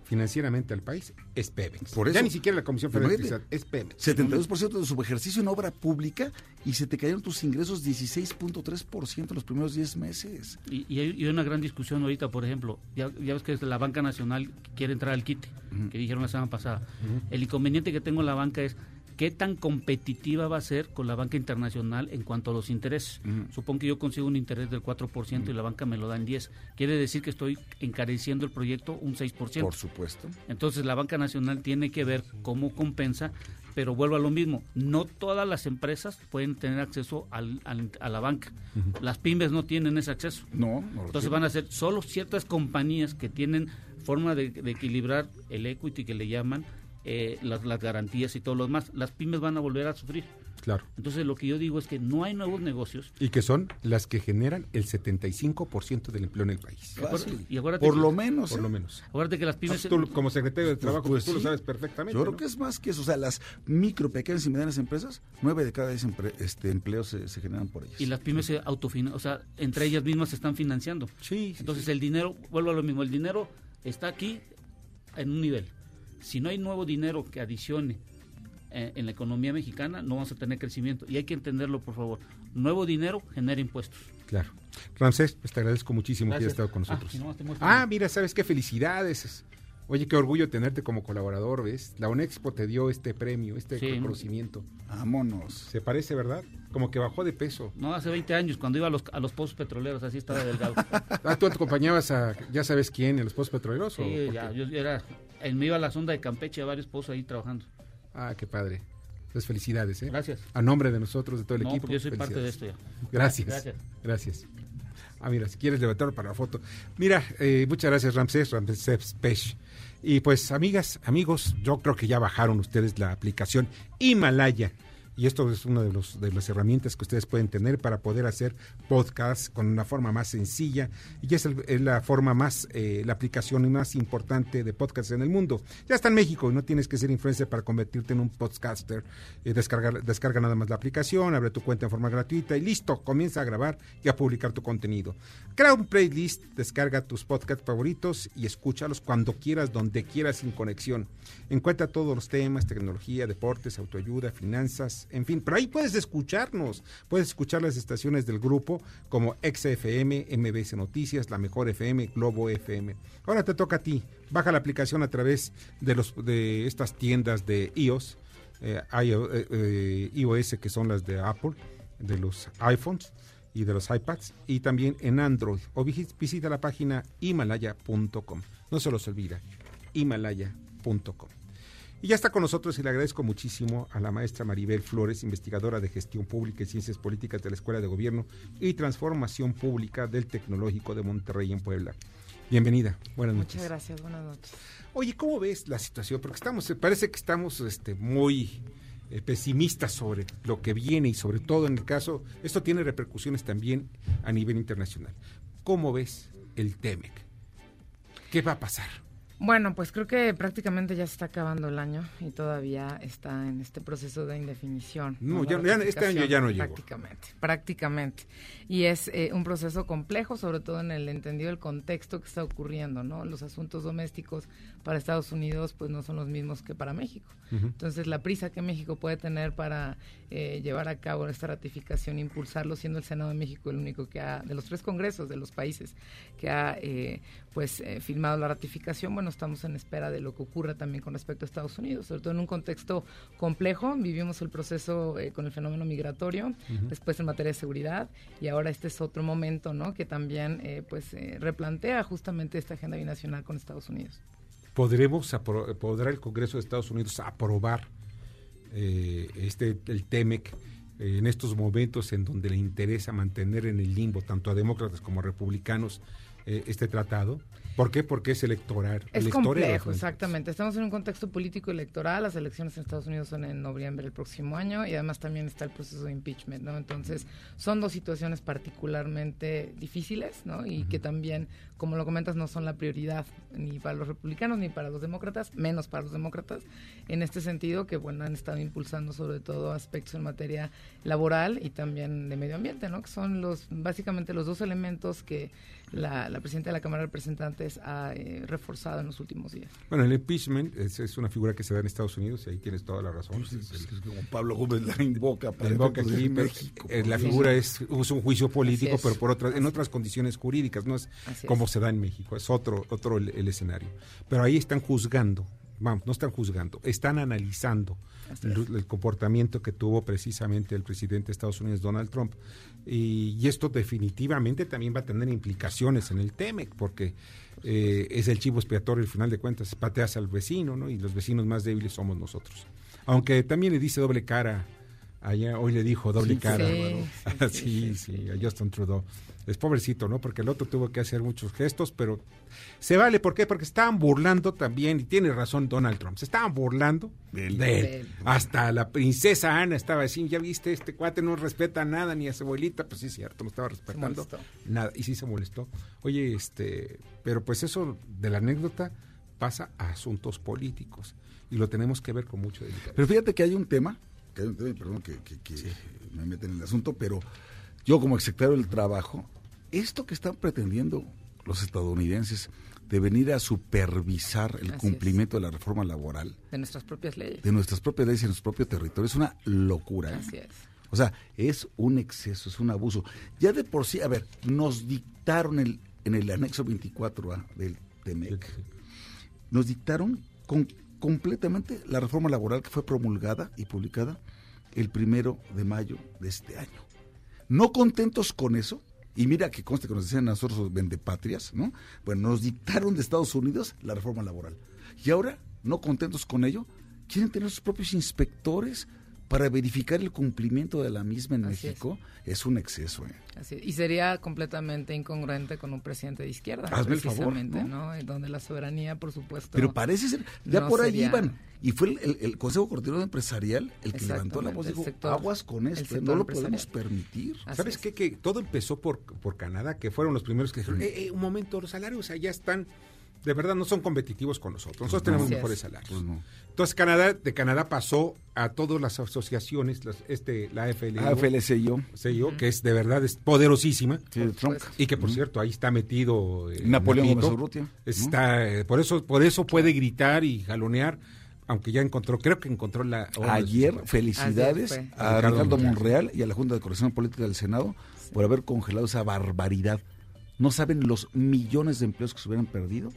financieramente al país es Pemex. Por eso, ya ni siquiera la Comisión Federal de es Pemex. 72% de su ejercicio en obra pública y se te cayeron tus ingresos 16.3% en los primeros 10 meses. Y, hay, una gran discusión ahorita, por ejemplo, ya, ves que la banca nacional quiere entrar al quite, que dijeron la semana pasada. El inconveniente que tengo en la banca es qué tan competitiva va a ser con la banca internacional en cuanto a los intereses. Supongo que yo consigo un interés del 4% y la banca me lo da en 10. Quiere decir que estoy encareciendo el proyecto un 6%. Por supuesto. Entonces la banca nacional tiene que ver cómo compensa, pero vuelvo a lo mismo, no todas las empresas pueden tener acceso al, a la banca. Las pymes no tienen ese acceso. No, Entonces van a ser solo ciertas compañías que tienen forma de equilibrar el equity que le llaman eh, las, garantías y todo lo demás, las pymes van a volver a sufrir. Claro. Entonces lo que yo digo es que no hay nuevos negocios. Y que son las que generan el 75% del empleo en el país. Fácil. Y acuérdate Por que- lo menos. Por ¿eh? lo menos. Acuérdate que las pymes... Tú, como secretario de Trabajo, Pues tú lo sabes perfectamente. Yo creo ¿no? que es más que eso. O sea, las micro, pequeñas y medianas empresas, nueve de cada diez empre- este, empleos se, se generan por ellas. Y las pymes se autofinancian, o sea, entre ellas mismas se están financiando. Sí, sí, Entonces sí. el dinero, vuelvo a lo mismo, el dinero está aquí en un nivel. Si no hay nuevo dinero que adicione eh, en la economía mexicana, no vamos a tener crecimiento. Y hay que entenderlo, por favor. Nuevo dinero genera impuestos. Claro. Ramsés, pues te agradezco muchísimo que hayas estado con Ah, nosotros. Ah, mira, ¿sabes qué? Felicidades. Oye, qué orgullo tenerte como colaborador, ¿ves? La UNEXPO te dio este premio, este Sí. reconocimiento. Vámonos. Se parece, ¿verdad? Como que bajó de peso. No, hace 20 años, cuando iba a los, a los pozos petroleros, así estaba delgado. Ah, tú acompañabas a, ya sabes quién, en los pozos petroleros. o Sí, por ya, yo era, me iba a la sonda de Campeche, a varios pozos ahí trabajando. Ah, qué padre. Pues felicidades, ¿eh? Gracias. A nombre de nosotros, de todo el No, equipo. pues yo soy parte de esto ya. Gracias. Gracias. Gracias. Ah, mira, si quieres levantar para la foto. Mira, eh, muchas gracias, Ramsés, Ramsés Pech. Y pues, amigas, amigos, yo creo que ya bajaron ustedes la aplicación Himalaya. Y esto es una de, los, de las herramientas que ustedes pueden tener para poder hacer podcast con una forma más sencilla. Y es, es la forma más, eh, la aplicación más importante de podcast en el mundo. Ya está en México y no tienes que ser influencer para convertirte en un podcaster. Eh, descarga, descarga nada más la aplicación, abre tu cuenta en forma gratuita y listo, comienza a grabar y a publicar tu contenido. Crea un playlist, descarga tus podcasts favoritos y escúchalos cuando quieras, donde quieras, sin conexión. Encuentra todos los temas, tecnología, deportes, autoayuda, finanzas, en fin. Pero ahí puedes escucharnos. Puedes escuchar las estaciones del grupo como XFM, MBS Noticias, La Mejor FM, Globo FM. Ahora te toca a ti. Baja la aplicación a través de, los, de estas tiendas de iOS, eh, eh, eh, iOS que son las de Apple, de los iPhones y de los iPads, y también en Android. O visi- visita la página himalaya.com. No se los olvida, himalaya.com. Y ya está con nosotros y le agradezco muchísimo a la maestra Maribel Flores, investigadora de gestión pública y ciencias políticas de la Escuela de Gobierno y Transformación Pública del Tecnológico de Monterrey en Puebla. Bienvenida, buenas noches. Muchas gracias, buenas noches. Oye, ¿cómo ves la situación? Porque estamos, parece que estamos este, muy eh, pesimistas sobre lo que viene y sobre todo en el caso, esto tiene repercusiones también a nivel internacional. ¿Cómo ves el TEMEC? ¿Qué va a pasar? Bueno, pues creo que prácticamente ya se está acabando el año y todavía está en este proceso de indefinición. No, ya- ya este año ya no llegó. Prácticamente, prácticamente. Y es eh, un proceso complejo, sobre todo en el entendido del contexto que está ocurriendo, ¿no? Los asuntos domésticos para Estados Unidos pues no son los mismos que para México. Entonces la prisa que México puede tener para eh, llevar a cabo esta ratificación, impulsarlo, siendo el Senado de México el único que ha, de los tres congresos de los países que ha eh, pues eh, firmado la ratificación, bueno, estamos en espera de lo que ocurra también con respecto a Estados Unidos, sobre todo en un contexto complejo, vivimos el proceso eh, con el fenómeno migratorio, después en materia de seguridad y ahora este es otro momento, ¿no? Que también eh, pues eh, replantea justamente esta agenda binacional con Estados Unidos. ¿Podremos, podrá el Congreso de Estados Unidos aprobar eh, este el TEMEC en estos momentos en donde le interesa mantener en el limbo tanto a demócratas como a republicanos eh, este tratado? ¿Por qué? Porque es electoral. Es de complejo, exactamente. Estamos en un contexto político electoral. Las elecciones en Estados Unidos son en noviembre del próximo año y además también está el proceso de impeachment, ¿no? Entonces, son dos situaciones particularmente difíciles, ¿no? Y que también, como lo comentas, no son la prioridad ni para los republicanos ni para los demócratas, menos para los demócratas. En este sentido, que, bueno, han estado impulsando sobre todo aspectos en materia laboral y también de medio ambiente, ¿no? Que son los, básicamente los dos elementos que la, la presidenta de la Cámara de Representantes ha eh, reforzado en los últimos días. Bueno, el impeachment es, es una figura que se da en Estados Unidos y ahí tienes toda la razón. Sí, como Pablo Gómez la invoca para invoca aquí, pero, México, eh, la figura es, es un juicio político, pero por otras, en otras condiciones jurídicas, no es Así como se da en México, es otro, otro el, el escenario. Pero ahí están juzgando, vamos, no están juzgando, están analizando el, el comportamiento que tuvo precisamente el presidente de Estados Unidos, Donald Trump. Y, y esto definitivamente también va a tener implicaciones en el TEMEC, porque eh, es el chivo expiatorio, al final de cuentas, pateas al vecino, ¿no? Y los vecinos más débiles somos nosotros. Aunque también le dice doble cara Allá hoy le dijo doble Sí, cara. sí, Sí, sí, sí, a Justin Trudeau. Es pobrecito, ¿no? Porque el otro tuvo que hacer muchos gestos, pero se vale. ¿Por qué? Porque estaban burlando también, y tiene razón Donald Trump, se estaban burlando de él. De él. Hasta la princesa Ana estaba así, ya viste, este cuate no respeta nada, ni a su abuelita, pues sí, es cierto, no estaba respetando molestó. nada. Y sí se molestó. Oye, este, pero pues eso de la anécdota pasa a asuntos políticos y lo tenemos que ver con mucho delicadeza. Pero fíjate que hay un tema, que hay un tema, y perdón que, que- que me meten en el asunto, pero yo como secretario del Trabajo, esto que están pretendiendo los estadounidenses de venir a supervisar el Así es. cumplimiento de la reforma laboral, De nuestras propias leyes. de nuestras propias leyes en nuestro propio territorio, es una locura. ¿eh? Así es. O sea, es un exceso, es un abuso. Ya de por sí, a ver, nos dictaron el, en el anexo 24A del TEMEC, nos dictaron con, completamente la reforma laboral que fue promulgada y publicada el primero de mayo de este año. No contentos con eso, y mira que conste que nos decían a nosotros vendepatrias, ¿no? Bueno, nos dictaron de Estados Unidos la reforma laboral. Y ahora, no contentos con ello, quieren tener sus propios inspectores para verificar el cumplimiento de la misma en Así. México. Es. un exceso, ¿eh? Así es. Y sería completamente incongruente con un presidente de izquierda, Hazme el favor, ¿no? ¿no? Donde la soberanía, por supuesto. Pero parece ser, ya no por ahí sería- iban. Y fue el, el- el Consejo Coordinador Empresarial el que levantó la voz y dijo, sector- aguas con esto, no lo podemos permitir. Así ¿Sabes es. qué? Que todo empezó por, por Canadá, que fueron los primeros que dijeron, eh, eh, un momento, los salarios allá están, de verdad, no son competitivos con nosotros. Nosotros tenemos Así es. mejores salarios. Pues no. Entonces Canadá, de Canadá pasó a todas las asociaciones, las- este, la AFL, AFL-CIO, CIO, que es de verdad es poderosísima. sí, de Trump. supuesto. Y que por cierto, ahí está metido eh, Napoleón. Está, eh, por eso, por eso puede gritar y jalonear, aunque ya encontró, creo que encontró la Ayer, felicidades Ayer a Ricardo Monreal. Y a la Junta de Coordinación Política del Senado por haber congelado esa barbaridad. No saben los millones de empleos que se hubieran perdido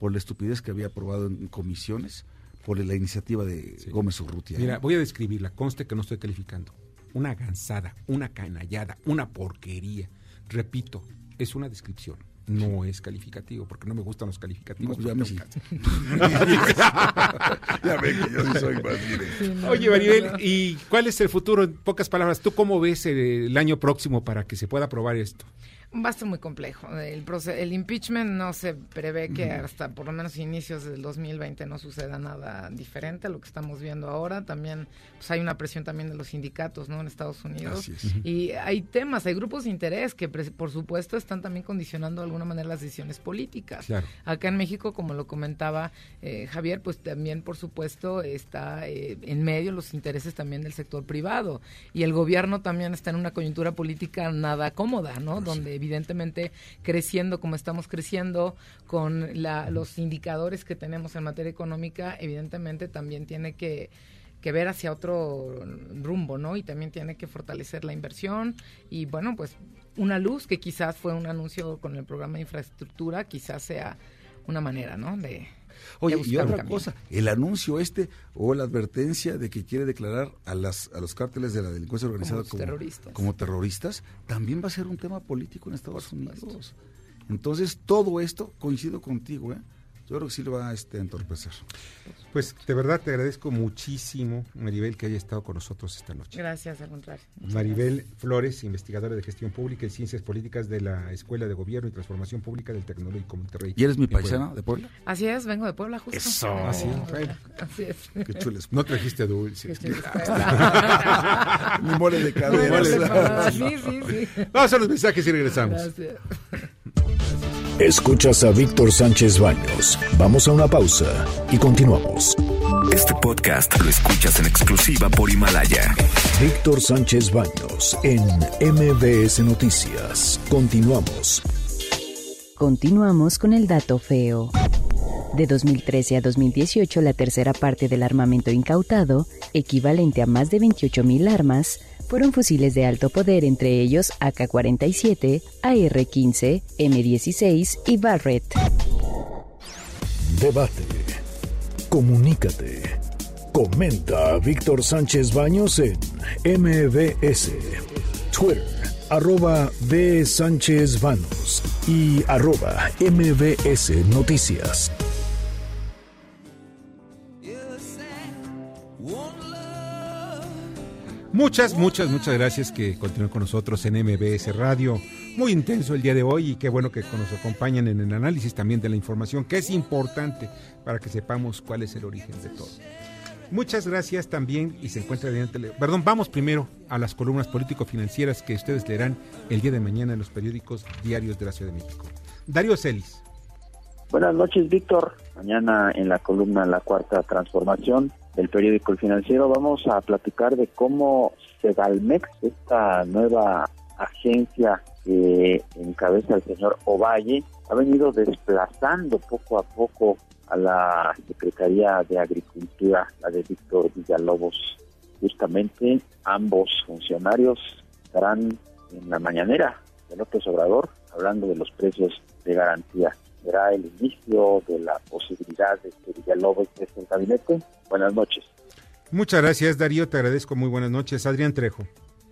por la estupidez que había aprobado en comisiones por la iniciativa de Gómez Urrutia. Mira, voy a describirla, conste que no estoy calificando. Una gansada, una canallada, una porquería. Repito, es una descripción, no es calificativo, porque no me gustan los No, calificativos. pues ya me ya ven que yo sí soy más directo. Oye, Maribel, ¿y cuál es el futuro? En pocas palabras, ¿tú cómo ves el, el año próximo para que se pueda aprobar esto? Va a estar muy complejo. El, el impeachment no se prevé que hasta por lo menos inicios del 2020 no suceda nada diferente a lo que estamos viendo ahora. También pues hay una presión también de los sindicatos ¿no? en Estados Unidos. Y hay temas, hay grupos de interés que por supuesto están también condicionando de alguna manera las decisiones políticas. Claro. Acá en México, como lo comentaba eh, Javier, pues también por supuesto está eh, en medio los intereses también del sector privado. Y el gobierno también está en una coyuntura política nada cómoda, ¿no? Donde evidentemente creciendo como estamos creciendo, con la, los indicadores que tenemos en materia económica, evidentemente también tiene que que ver hacia otro rumbo, ¿no? Y también tiene que fortalecer la inversión y bueno, pues una luz que quizás fue un anuncio con el programa de infraestructura, quizás sea una manera, ¿no? De, Oye, y otra cosa, el anuncio este o la advertencia de que quiere declarar a las a los cárteles de la delincuencia organizada Como como, terroristas. como terroristas, también va a ser un tema político en Estados Unidos. Entonces, todo esto, coincido contigo, ¿eh? Yo creo que sí lo va a este, entorpecer. Pues de verdad te agradezco muchísimo, Maribel, que haya estado con nosotros esta noche. Gracias, al contrario. Muchas Maribel Flores, investigadora de gestión pública y ciencias políticas de la Escuela de Gobierno y Transformación Pública del Tecnológico Monterrey. ¿Y eres mi paisana de Puebla? Así es, vengo de Puebla justo. Eso. Así es, Puebla. bueno. Así es. Qué chules. No trajiste dulces. Qué. Mi mole de separada. Sí, sí, sí. Vamos a los mensajes y regresamos. Gracias. Escuchas a Víctor Sánchez Baños. Vamos a una pausa y continuamos. Este podcast lo escuchas en exclusiva por Himalaya. Víctor Sánchez Baños en MBS Noticias. Continuamos. Continuamos con el dato feo. De 2013 a 2018, la tercera parte del armamento incautado, equivalente a más de 28.000 armas, fueron fusiles de alto poder, entre ellos AK-47, AR-15, M16 y Barrett. Debate. Comunícate. Comenta a Víctor Sánchez Baños en MBS. Twitter, arroba B. Sánchez Baños y arroba MBS Noticias. Muchas, muchas, muchas gracias que continúen con nosotros en MBS Radio. Muy intenso el día de hoy y qué bueno que nos acompañan en el análisis también de la información, que es importante para que sepamos cuál es el origen de todo. Muchas gracias también y se encuentra bien. Perdón, vamos primero a las columnas político-financieras que ustedes leerán el día de mañana en los periódicos diarios de la Ciudad de México. Darío Celis. Buenas noches, Víctor. Mañana en la columna La Cuarta Transformación del periódico El Financiero vamos a platicar de cómo Segalmex, esta nueva agencia que encabeza el señor Ovalle, ha venido desplazando poco a poco a la Secretaría de Agricultura, la de Víctor Villalobos. Justamente ambos funcionarios estarán en la mañanera de López Obrador hablando de los precios de garantía será el inicio de la posibilidad de que Villalobos esté en el gabinete. Buenas noches. Muchas gracias, Darío. Te agradezco. Muy buenas noches. Adrián Trejo.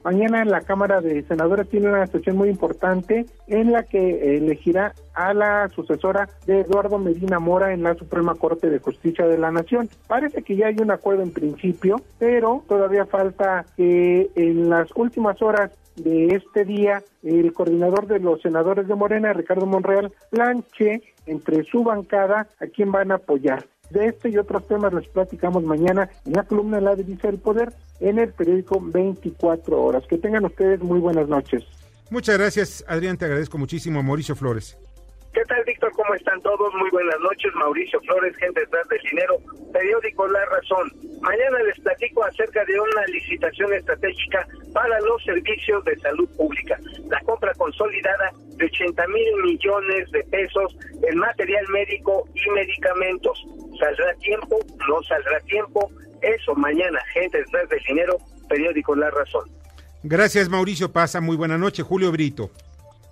Mañana la Cámara de Senadores tiene una sesión muy importante en la que elegirá a la sucesora de Eduardo Medina Mora en la Suprema Corte de Justicia de la Nación. Parece que ya hay un acuerdo en principio, pero todavía falta que en las últimas horas de este día, el coordinador de los senadores de Morena, Ricardo Monreal, planche entre su bancada a quién van a apoyar. De este y otros temas les platicamos mañana en la columna La Divisa del Poder en el periódico 24 Horas. Que tengan ustedes muy buenas noches. Muchas gracias, Adrián. Te agradezco muchísimo. Mauricio Flores. ¿Qué tal, Víctor? ¿Cómo están todos? Muy buenas noches. Mauricio Flores, gente detrás del dinero, periódico La Razón. Mañana les platico acerca de una licitación estratégica para los servicios de salud pública. La compra consolidada de 80 mil millones de pesos en material médico y medicamentos. ¿Saldrá tiempo? ¿No saldrá tiempo? Eso mañana, gente detrás del dinero, periódico La Razón. Gracias, Mauricio Pasa. Muy buena noche. Julio Brito.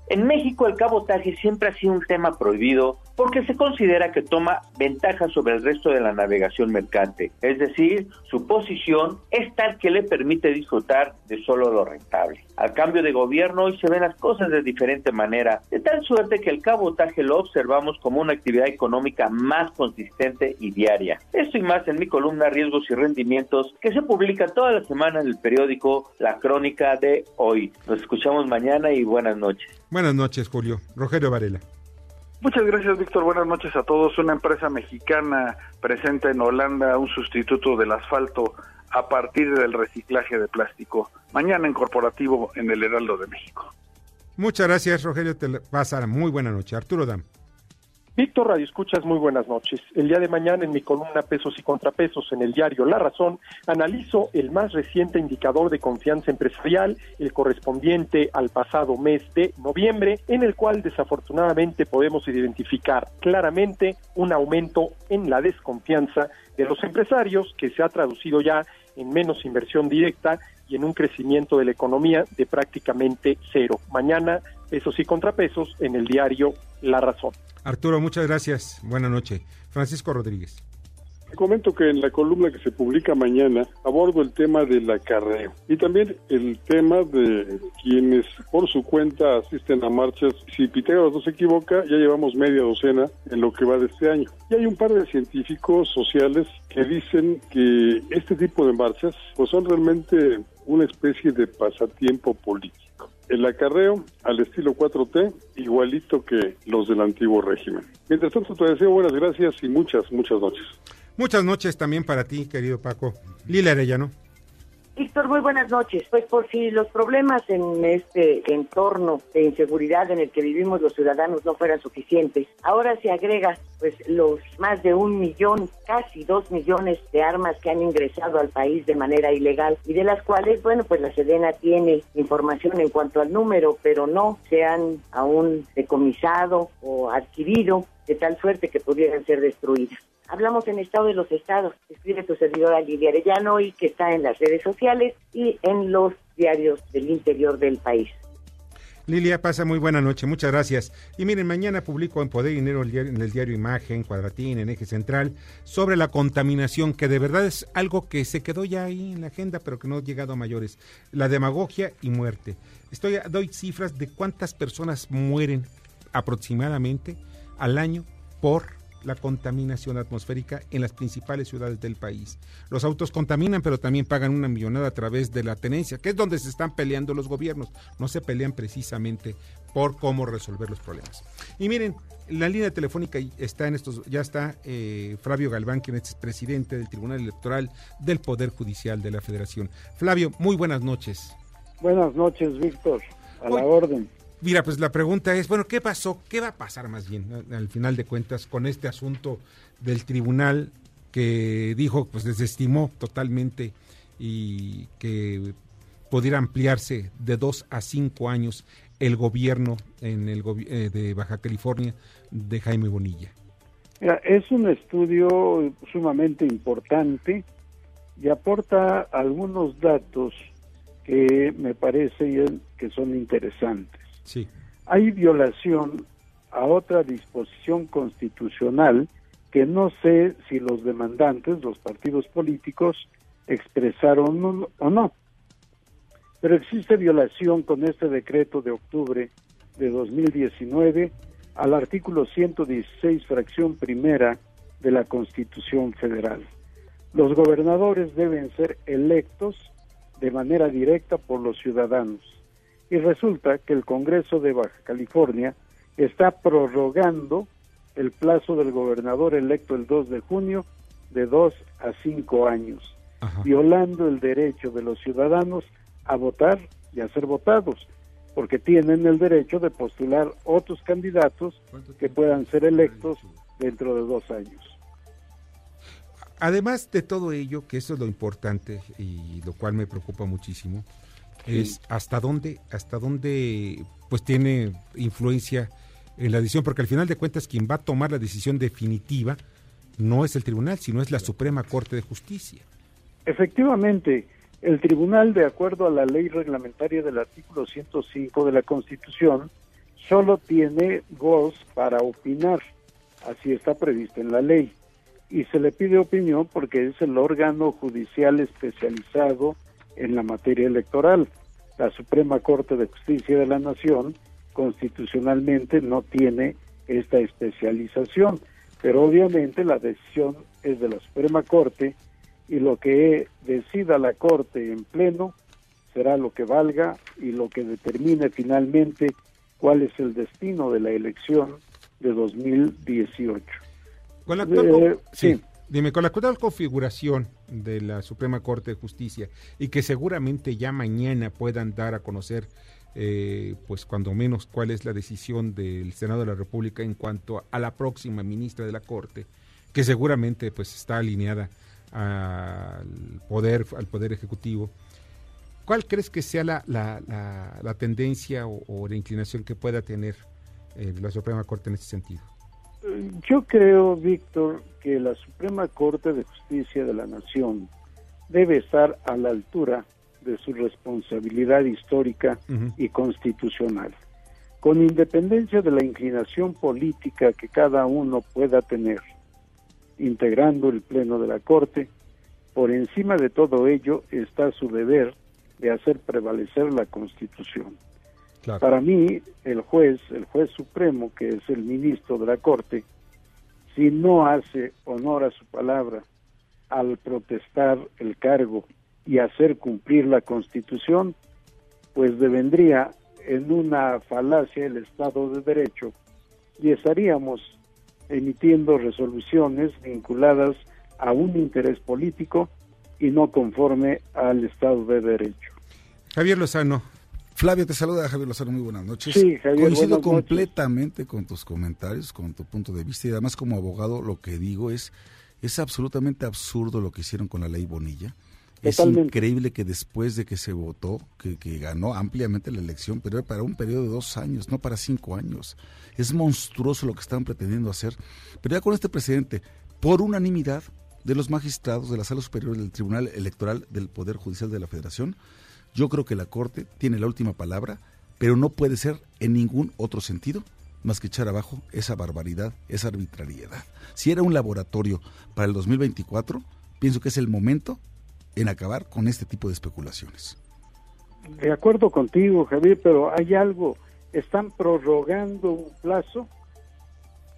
En México el cabotaje siempre ha sido un tema prohibido porque se considera que toma ventaja sobre el resto de la navegación mercante, es decir, su posición es tal que le permite disfrutar de solo lo rentable. Al cambio de gobierno hoy se ven las cosas de diferente manera, de tal suerte que el cabotaje lo observamos como una actividad económica más consistente y diaria. Esto y más en mi columna Riesgos y Rendimientos que se publica toda la semana en el periódico La Crónica de Hoy. Nos escuchamos mañana y buenas noches. Buenas noches, Julio. Rogelio Varela. Muchas gracias, Víctor. Buenas noches a todos. Una empresa mexicana presenta en Holanda un sustituto del asfalto a partir del reciclaje de plástico. Mañana en corporativo en el Heraldo de México. Muchas gracias, Rogelio. Te pasar muy buena noche. Arturo Dam. Víctor Radio Escuchas, muy buenas noches. El día de mañana en mi columna Pesos y Contrapesos en el diario La Razón, analizo el más reciente indicador de confianza empresarial, el correspondiente al pasado mes de noviembre, en el cual desafortunadamente podemos identificar claramente un aumento en la desconfianza de los empresarios que se ha traducido ya en menos inversión directa y en un crecimiento de la economía de prácticamente cero. Mañana, pesos y contrapesos en el diario La Razón. Arturo, muchas gracias. Buenas noches. Francisco Rodríguez. Comento que en la columna que se publica mañana abordo el tema del acarreo y también el tema de quienes por su cuenta asisten a marchas. Si Pitágoras no se equivoca, ya llevamos media docena en lo que va de este año. Y hay un par de científicos sociales que dicen que este tipo de marchas pues son realmente una especie de pasatiempo político el acarreo al estilo 4T, igualito que los del antiguo régimen. Mientras tanto, te deseo buenas gracias y muchas, muchas noches. Muchas noches también para ti, querido Paco. Lila Arellano. Víctor, muy buenas noches. Pues por si los problemas en este entorno de inseguridad en el que vivimos los ciudadanos no fueran suficientes, ahora se agrega pues los más de un millón, casi dos millones de armas que han ingresado al país de manera ilegal y de las cuales, bueno, pues la Sedena tiene información en cuanto al número, pero no se han aún decomisado o adquirido de tal suerte que pudieran ser destruidas. Hablamos en Estado de los Estados, escribe tu servidora Lidia Arellano y que está en las redes sociales y en los diarios del interior del país. Lilia, pasa muy buena noche, muchas gracias. Y miren, mañana publico en Poder y Dinero en el diario Imagen, Cuadratín, en Eje Central, sobre la contaminación, que de verdad es algo que se quedó ya ahí en la agenda, pero que no ha llegado a mayores. La demagogia y muerte. Estoy, doy cifras de cuántas personas mueren aproximadamente al año por la contaminación atmosférica en las principales ciudades del país. Los autos contaminan, pero también pagan una millonada a través de la tenencia, que es donde se están peleando los gobiernos. No se pelean precisamente por cómo resolver los problemas. Y miren, la línea telefónica está en estos, ya está eh, Flavio Galván, quien es presidente del Tribunal Electoral del Poder Judicial de la Federación. Flavio, muy buenas noches. Buenas noches, Víctor. A la orden. Mira, pues la pregunta es, bueno, ¿qué pasó? ¿Qué va a pasar más bien al final de cuentas con este asunto del tribunal que dijo, pues desestimó totalmente y que pudiera ampliarse de dos a cinco años el gobierno en el eh, de Baja California de Jaime Bonilla? es un estudio sumamente importante y aporta algunos datos que me parece que son interesantes. Hay violación a otra disposición constitucional que no sé si los demandantes, los partidos políticos, expresaron o no. Pero existe violación con este decreto de octubre de 2019 al artículo 116, fracción primera de la Constitución Federal. Los gobernadores deben ser electos de manera directa por los ciudadanos. Y resulta que el Congreso de Baja California está prorrogando el plazo del gobernador electo el 2 de junio de dos a cinco años, violando el derecho de los ciudadanos a votar y a ser votados, porque tienen el derecho de postular otros candidatos que puedan ser electos dentro de dos años. Además de todo ello, que eso es lo importante y lo cual me preocupa muchísimo, es hasta dónde, hasta dónde pues tiene influencia en la decisión, porque al final de cuentas quien va a tomar la decisión definitiva no es el tribunal, sino es la Suprema Corte de Justicia. Efectivamente, el tribunal, de acuerdo a la ley reglamentaria del artículo 105 de la Constitución, solo tiene voz para opinar, así está previsto en la ley, y se le pide opinión porque es el órgano judicial especializado en la materia electoral. La Suprema Corte de Justicia de la Nación constitucionalmente no tiene esta especialización, pero obviamente la decisión es de la Suprema Corte y lo que decida la Corte en pleno será lo que valga y lo que determine finalmente cuál es el destino de la elección de 2018. Con la eh, sí. Dime, con la actual configuración de la Suprema Corte de Justicia y que seguramente ya mañana puedan dar a conocer, eh, pues cuando menos, cuál es la decisión del Senado de la República en cuanto a, la próxima ministra de la Corte, que seguramente pues está alineada al poder, al poder ejecutivo. ¿Cuál crees que sea la, la, tendencia o, la inclinación que pueda tener eh, la Suprema Corte en ese sentido? Yo creo, Víctor, que la Suprema Corte de Justicia de la Nación debe estar a la altura de su responsabilidad histórica y constitucional, con independencia de la inclinación política que cada uno pueda tener, integrando el Pleno de la Corte, por encima de todo ello está su deber de hacer prevalecer la Constitución. Para mí, el juez, el juez supremo, que es el ministro de la Corte, si no hace honor a su palabra al protestar el cargo y hacer cumplir la Constitución, pues devendría en una falacia el Estado de Derecho y estaríamos emitiendo resoluciones vinculadas a un interés político y no conforme al Estado de Derecho. Javier Lozano, Flavio, te saluda Javier Lozano, muy buenas noches. Sí, Javier, Coincido completamente con tus comentarios, con tu punto de vista y además como abogado lo que digo es, es absolutamente absurdo lo que hicieron con la ley Bonilla. Es increíble que después de que se votó, que, que, ganó ampliamente la elección, pero era para un periodo de dos años, no para cinco años. Es monstruoso lo que están pretendiendo hacer. Pero ya con este presidente, por unanimidad de los magistrados de la Sala Superior del Tribunal Electoral del Poder Judicial de la Federación, yo creo que la Corte tiene la última palabra, pero no puede ser en ningún otro sentido más que echar abajo esa barbaridad, esa arbitrariedad. Si era un laboratorio para el 2024, pienso que es el momento en acabar con este tipo de especulaciones. De acuerdo contigo, Javier, pero hay algo. Están prorrogando un plazo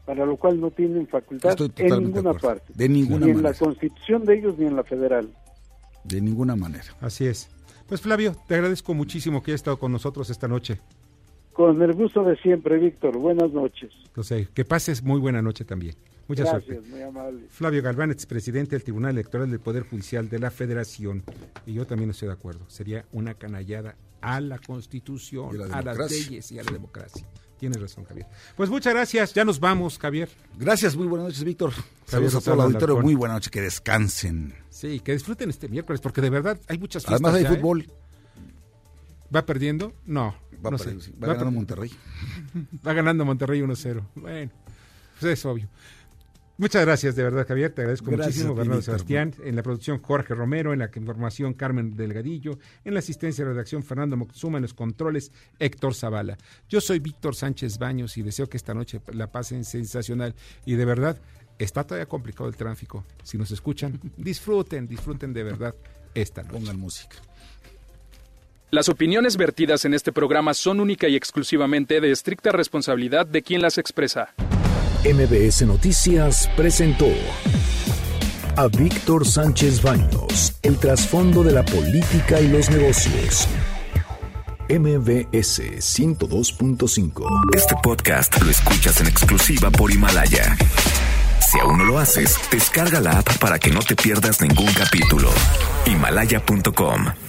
para lo cual no tienen facultad Estoy en ninguna acuerdo. parte. De ninguna ni en manera. la constitución de ellos ni en la federal. De ninguna manera. Así es. Pues Flavio, te agradezco muchísimo que hayas estado con nosotros esta noche. Con el gusto de siempre, Víctor. Buenas noches. No sé, que pases muy buena noche también. Mucha Gracias, suerte. muy amable. Flavio Galván, expresidente del Tribunal Electoral del Poder Judicial de la Federación. Y yo también estoy de acuerdo. Sería una canallada a la Constitución, a la a las leyes y a la democracia. Tienes razón, Javier. Pues muchas gracias. Ya nos vamos, Javier. Gracias, muy buenas noches, Víctor. Saludos a todo el auditorio. Muy buena noche, que descansen. Sí, que disfruten este miércoles, porque de verdad hay muchas fiestas. Además hay ya, ¿eh? fútbol. ¿Va perdiendo? No. Va, no perdiendo, sé. Va ganando per- Monterrey. Va ganando Monterrey 1-0. Bueno, pues es obvio. Muchas gracias, de verdad, Javier. Te agradezco Gracias muchísimo, ti, Bernardo. Sebastián. En la producción, Jorge Romero. En la información, Carmen Delgadillo. En la asistencia de redacción, Fernando Moxuma. En los controles, Héctor Zavala. Yo soy Víctor Sánchez Baños y deseo que esta noche la pasen sensacional. Y de verdad, está todavía complicado el tráfico. Si nos escuchan, disfruten, disfruten de verdad esta noche. Pongan música. Las opiniones vertidas en este programa son única y exclusivamente de estricta responsabilidad de quien las expresa. MBS Noticias presentó a Víctor Sánchez Baños, el trasfondo de la política y los negocios. MBS 102.5. Este podcast lo escuchas en exclusiva por Himalaya. Si aún no lo haces, descarga la app para que no te pierdas ningún capítulo. Himalaya.com